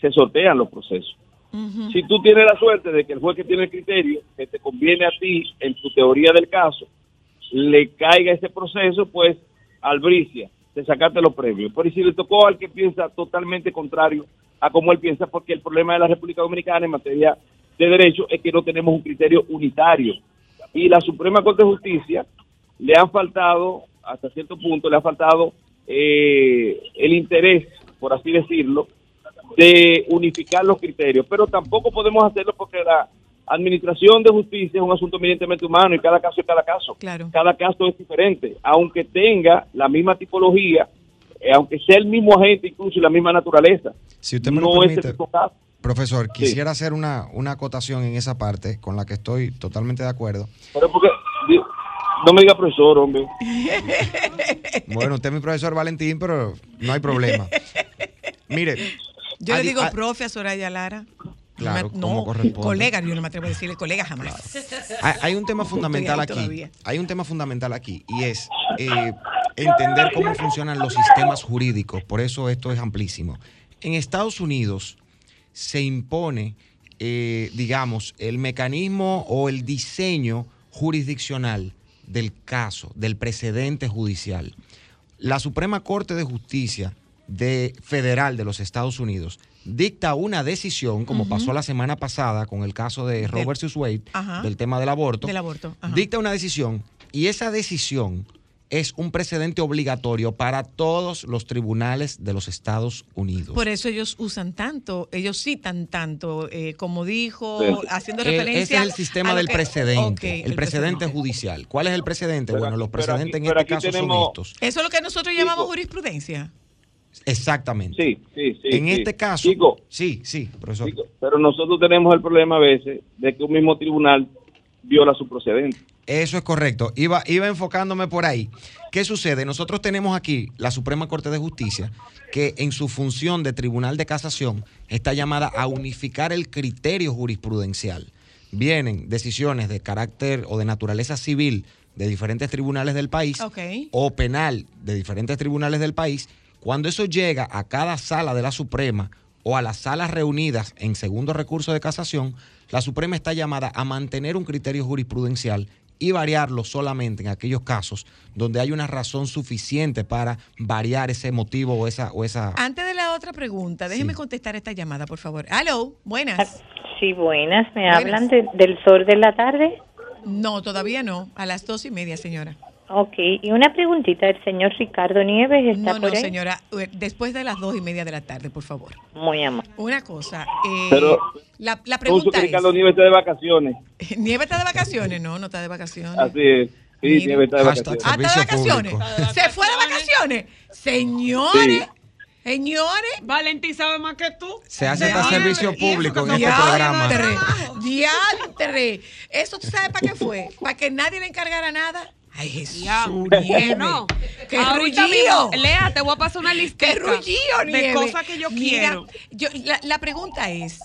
se sortean los procesos. Si tú tienes la suerte de que el juez que tiene el criterio, que te conviene a ti en tu teoría del caso, le caiga ese proceso, pues albricia, te sacaste los premios. Pero si le tocó al que piensa totalmente contrario a como él piensa, porque el problema de la República Dominicana en materia de derecho es que no tenemos un criterio unitario. Y la Suprema Corte de Justicia le han faltado, hasta cierto punto, le ha faltado eh, el interés, por así decirlo, de unificar los criterios, pero tampoco podemos hacerlo porque la administración de justicia es un asunto eminentemente humano y cada caso es cada caso. Cada caso es diferente, aunque tenga la misma tipología, eh, aunque sea el mismo agente incluso y la misma naturaleza. Si usted me no lo es el mismo caso. Profesor, quisiera hacer una, una acotación en esa parte con la que estoy totalmente de acuerdo. Pero porque, no me diga profesor, hombre. Bueno, usted es mi profesor Valentín, pero no hay problema. Mire, Yo le digo a- profe a Soraya Lara. Claro, no, como corresponde. colega, yo no me atrevo a decirle colega jamás. Hay, hay un tema fundamental aquí. todavía. Hay un tema fundamental aquí y es eh, entender cómo funcionan los sistemas jurídicos. Por eso esto es amplísimo. En Estados Unidos se impone, eh, digamos, el mecanismo o el diseño jurisdiccional del caso, del precedente judicial. La Suprema Corte de Justicia de Federal de los Estados Unidos dicta una decisión, como pasó la semana pasada con el caso de Roe Del- Wade, Ajá. del tema del aborto, Del aborto, dicta una decisión y esa decisión es un precedente obligatorio para todos los tribunales de los Estados Unidos. Por eso ellos usan tanto, ellos citan tanto, eh, como dijo, Sí. haciendo El- referencia. ese es el sistema del que- precedente, el, precedente judicial. ¿Cuál es el precedente? bueno, los precedentes aquí- en este caso tenemos- son estos. Eso es lo que nosotros llamamos jurisprudencia. Exactamente. Sí, sí, sí. En sí. este caso, Chico, sí, sí, profesor. Pero nosotros tenemos el problema a veces de que un mismo tribunal viola su procedente. Eso es correcto. Iba, iba enfocándome por ahí. ¿Qué sucede? Nosotros tenemos aquí la Suprema Corte de Justicia, que en su función de tribunal de casación está llamada a unificar el criterio jurisprudencial. Vienen decisiones de carácter o de naturaleza civil de diferentes tribunales del país o penal de diferentes tribunales del país. Cuando eso llega a cada sala de la Suprema o a las salas reunidas en segundo recurso de casación, la Suprema está llamada a mantener un criterio jurisprudencial y variarlo solamente en aquellos casos donde hay una razón suficiente para variar ese motivo o esa... O esa Antes de la otra pregunta, déjeme contestar esta llamada, por favor. Aló, buenas. Sí, buenas. ¿Me Buenas. hablan de- del sol de la tarde? No, todavía no. A las dos y media, señora. Ok. Y una preguntita. ¿El señor Ricardo Nieves está No, por no, ahí? señora. eh, Después de las dos y media de la tarde, por favor. Muy amable. Una cosa. eh, Pero- la, pregunta es... Ricardo Nieves está de vacaciones. ¿Nieve está de vacaciones? No, no está de vacaciones. Así es. Sí, Mira. Nieves está de vacaciones. Ah, ¿está de vacaciones? ¿Se fue de vacaciones? Señores, señores. Valentín sabe más que tú. Se hace hasta servicio público en este Diantre, programa. Diantre. ¿Eso tú sabes para qué fue? ¿Para que nadie le encargara nada? Ay, Jesús. No. ¡Qué Ahorita rullío! mismo, Lea, te voy a pasar una lista ¡Qué rullío, de Nieve! cosas que yo Mira, quiero. yo- la, la pregunta es,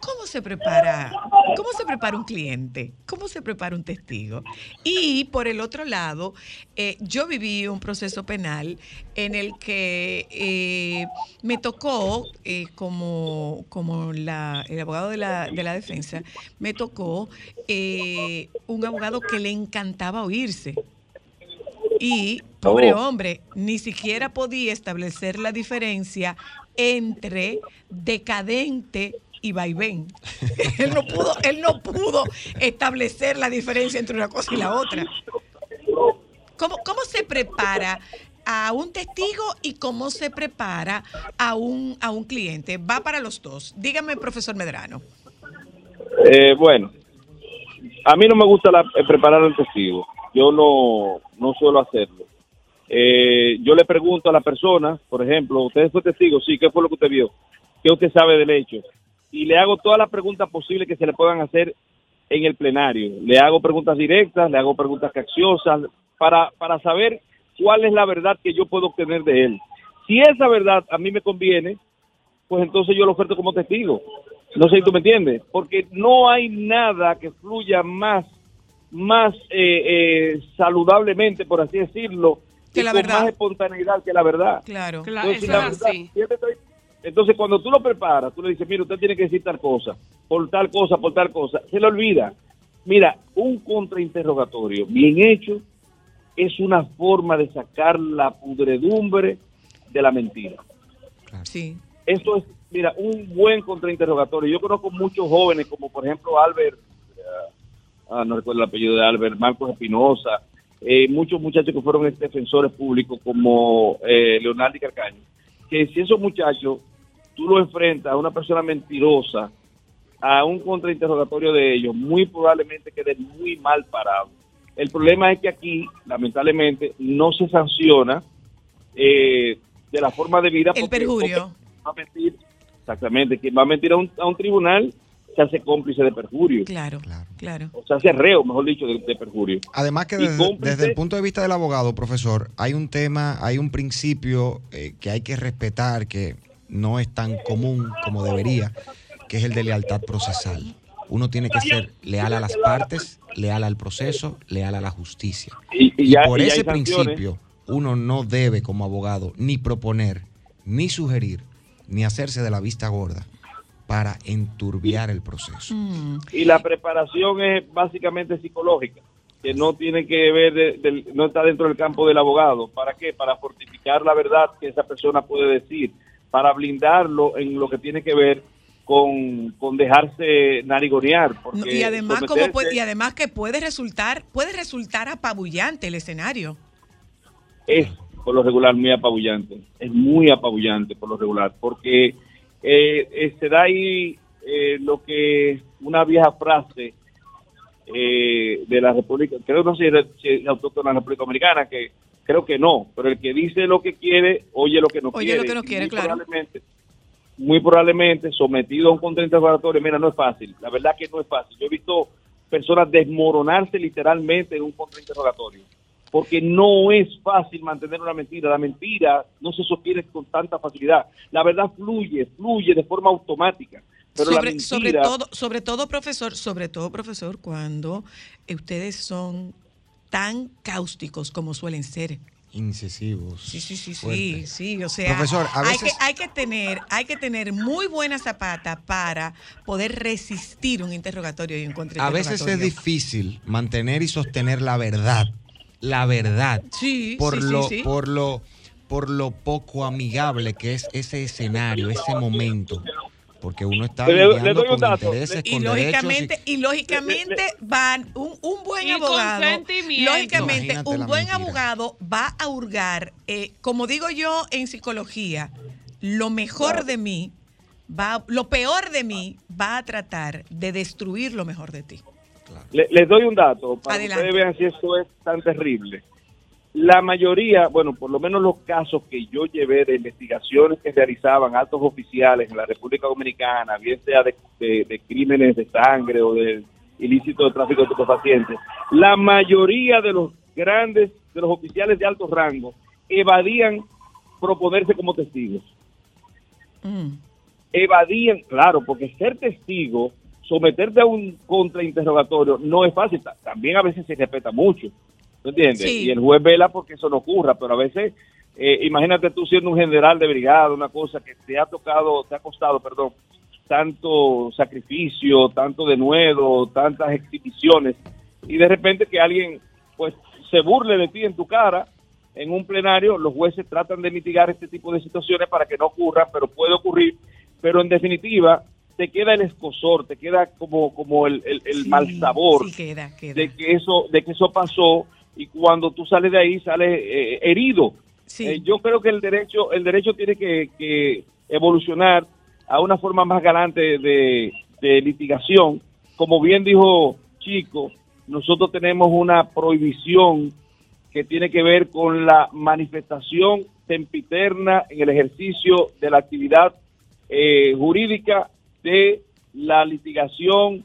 ¿cómo se prepara? ¿Cómo se prepara un cliente? ¿Cómo se prepara un testigo? Y por el otro lado, eh, yo viví un proceso penal en el que eh, me tocó, eh, como, como la- el abogado de la, de la defensa, me tocó un abogado que le encantaba oírse. Y, pobre Oh. hombre, ni siquiera podía establecer la diferencia entre decadente y vaivén. él no pudo, él no pudo establecer la diferencia entre una cosa y la otra. ¿Cómo, cómo se prepara a un testigo y cómo se prepara a un, a un cliente? Va para los dos. Dígame, profesor Medrano. Eh, bueno, a mí no me gusta la- eh, preparar el testigo. Yo no, no suelo hacerlo. Eh, yo le pregunto a la persona, por ejemplo, ¿usted fue testigo? Sí, ¿qué fue lo que usted vio? ¿Qué usted sabe del hecho? Y le hago todas las preguntas posibles que se le puedan hacer en el plenario. Le hago preguntas directas, le hago preguntas capciosas para, para saber cuál es la verdad que yo puedo obtener de él. Si esa verdad a mí me conviene, pues entonces yo lo oferto como testigo. No sé si tú me entiendes, porque no hay nada que fluya más, más eh, eh, saludablemente, por así decirlo, Que la con verdad. más espontaneidad que la verdad. Claro. Entonces, si la verdad siempre estoy- entonces, cuando tú lo preparas, tú le dices, mira, usted tiene que decir tal cosa, por tal cosa, por tal cosa, se le olvida. Mira, un contrainterrogatorio bien hecho es una forma de sacar la pudredumbre de la mentira. Sí. Esto es, mira, un buen contrainterrogatorio. Yo conozco muchos jóvenes, como por ejemplo Albert, ah, no recuerdo el apellido de Albert, Marcos Espinosa, eh, muchos muchachos que fueron defensores públicos como eh, Leonardo y Carcaño, que si esos muchachos tú los enfrentas a una persona mentirosa, a un contrainterrogatorio de ellos, muy probablemente queden muy mal parados. El problema es que aquí, lamentablemente, no se sanciona eh, de la forma debida. El porque- perjurio. va a mentir, exactamente, quien va a mentir a un, a un tribunal se hace cómplice de perjurio. Claro, claro. O se hace reo, mejor dicho, de, de perjurio. Además que desde, cómplice- desde el punto de vista del abogado, profesor, hay un tema, hay un principio eh, que hay que respetar que no es tan común como debería, que es el de lealtad procesal. Uno tiene que ser leal a las partes, leal al proceso, leal a la justicia. Y- y ya- por y ese principio, uno no debe como abogado ni proponer, ni sugerir, ni hacerse de la vista gorda para enturbiar el proceso. Y la preparación es básicamente psicológica, que no tiene que ver, de- no está dentro del campo del abogado. ¿Para qué? Para fortificar la verdad que esa persona puede decir, para blindarlo en lo que tiene que ver con, con dejarse narigonear. Porque y además como someterse- puede, y además que puede resultar puede resultar apabullante el escenario es por lo regular muy apabullante, es muy apabullante por lo regular, porque eh, eh, se da ahí eh, lo que una vieja frase eh, de la República, creo no sé si es- si es autóctona de la República Americana, que creo que no, pero el que dice lo que quiere, oye lo que no Oye quiere. lo que no quiere, muy claro. Probablemente, muy probablamentamente sometido a un contrainterrogatorio, mira, no es fácil, la verdad que no es fácil. Yo he visto personas desmoronarse literalmente en un contrainterrogatorio. Porque no es fácil mantener una mentira. La mentira no se sostiene con tanta facilidad. La verdad fluye, fluye de forma automática. Pero sobre, mentira, sobre todo, sobre todo, profesor, sobre todo, profesor, cuando ustedes son tan cáusticos como suelen ser. Incisivos. Sí, sí, sí, sí, sí. O sea, Profesor, a hay, que, veces- hay que tener, hay que tener muy buena zapata para poder resistir un interrogatorio y un A contrainterrogatorio. veces es difícil mantener y sostener la verdad. La verdad. Sí, por sí, sí, lo, sí. Por lo, por lo poco amigable que es ese escenario, ese momento. Porque uno está Le- le lidiando doy un con dato. intereses, y con derechos. lógicamente, y lógicamente van un, un buen abogado, lógicamente Imagínate un buen mentira. abogado va a hurgar, eh, como digo yo en psicología, lo mejor de mí va, lo peor de mí va a tratar de destruir lo mejor de ti. Le- les doy un dato para Adelante. que ustedes vean si esto es tan terrible. La mayoría, bueno, por lo menos los casos que yo llevé de investigaciones que realizaban altos oficiales en la República Dominicana, bien sea de, de- de crímenes de sangre o de ilícito de tráfico de estupefacientes, la mayoría de los grandes, de los oficiales de alto rango, evadían proponerse como testigos. evadían, claro, porque ser testigo, someterte a un contrainterrogatorio no es fácil, Ta- también a veces se respeta mucho, ¿tú entiendes? Sí. Y el juez vela porque eso no ocurra, pero a veces, eh, imagínate tú siendo un general de brigada, una cosa que te ha tocado, te ha costado, perdón, tanto sacrificio, tanto denuedo, tantas exhibiciones, y de repente que alguien pues se burle de ti en tu cara en un plenario, los jueces tratan de mitigar este tipo de situaciones para que no ocurran, pero puede ocurrir, pero en definitiva te queda el escosor, te queda como, como el, el, el mal sabor Sí, queda, queda. de que eso de que eso pasó y cuando tú sales de ahí sales eh, herido. Eh, yo creo que el derecho el derecho tiene que, que evolucionar a una forma más galante de, de litigación. Como bien dijo Chico, nosotros tenemos una prohibición que tiene que ver con la manifestación sempiterna en el ejercicio de la actividad eh, jurídica de la litigación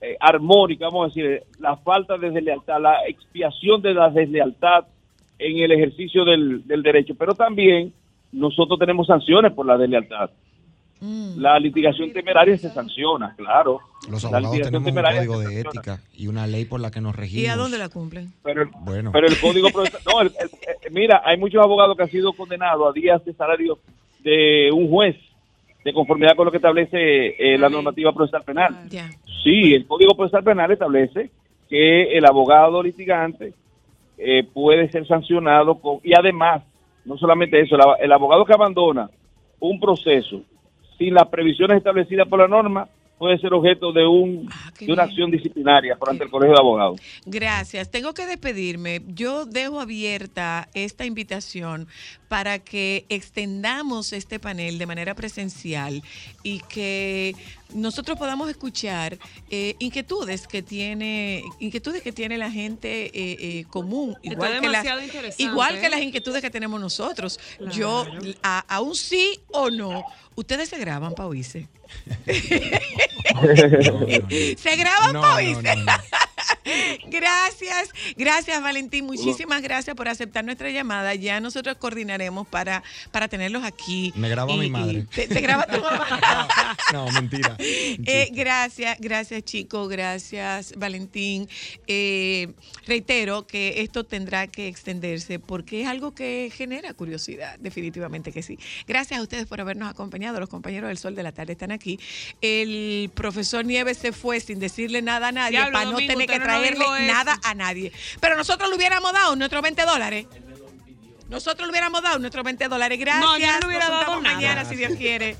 eh, armónica, vamos a decir, la falta de deslealtad, la expiación de la deslealtad en el ejercicio del, del derecho. Pero también nosotros tenemos sanciones por la deslealtad. La litigación temeraria se sanciona, claro. Los La abogados litigación tenemos un código de ética y una ley por la que nos regimos. ¿Y a dónde la cumplen? Pero el, Bueno. pero el código procesal, no, el- el- eh, mira, hay muchos abogados que han sido condenados a días de salario de un juez de conformidad con lo que establece eh, la normativa procesal penal. Sí, el Código Procesal Penal establece que el abogado litigante eh, puede ser sancionado con, y además, no solamente eso, el abogado que abandona un proceso sin las previsiones establecidas por la norma puede ser objeto de, un, de una acción disciplinaria por ante el Colegio de Abogados. Gracias. Tengo que despedirme. Yo dejo abierta esta invitación para que extendamos este panel de manera presencial y que nosotros podamos escuchar eh, inquietudes que tiene inquietudes que tiene la gente eh, eh, común Está igual que, demasiado las, interesante, igual que las inquietudes que tenemos nosotros. Yo a, a un sí o no. Ustedes se graban oírse. Se graban No, oírse. no, no. Gracias, gracias Valentín, muchísimas gracias por aceptar nuestra llamada. Ya nosotros coordinaremos para, para tenerlos aquí. Me graba Y- mi madre. Te, te graba tu mamá. No, mentira. Eh, gracias, gracias chicos, gracias Valentín. Eh, reitero que esto tendrá que extenderse porque es algo que genera curiosidad, definitivamente que sí. Gracias a ustedes por habernos acompañado, los compañeros del Sol de la Tarde están aquí. El profesor Nieves se fue sin decirle nada a nadie Diablo, para no Domingo, tener que no traerle dijo eso. nada a nadie. Pero nosotros le hubiéramos dado nuestros 20 dólares. Nosotros le hubiéramos dado nuestros 20 dólares. Gracias. No, yo no le hubiera Nos dado nada. mañana, si Dios quiere.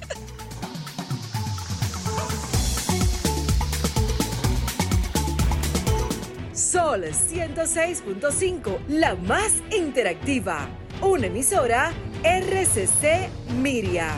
Sol 106.5, la más interactiva. Una emisora RCC Miria.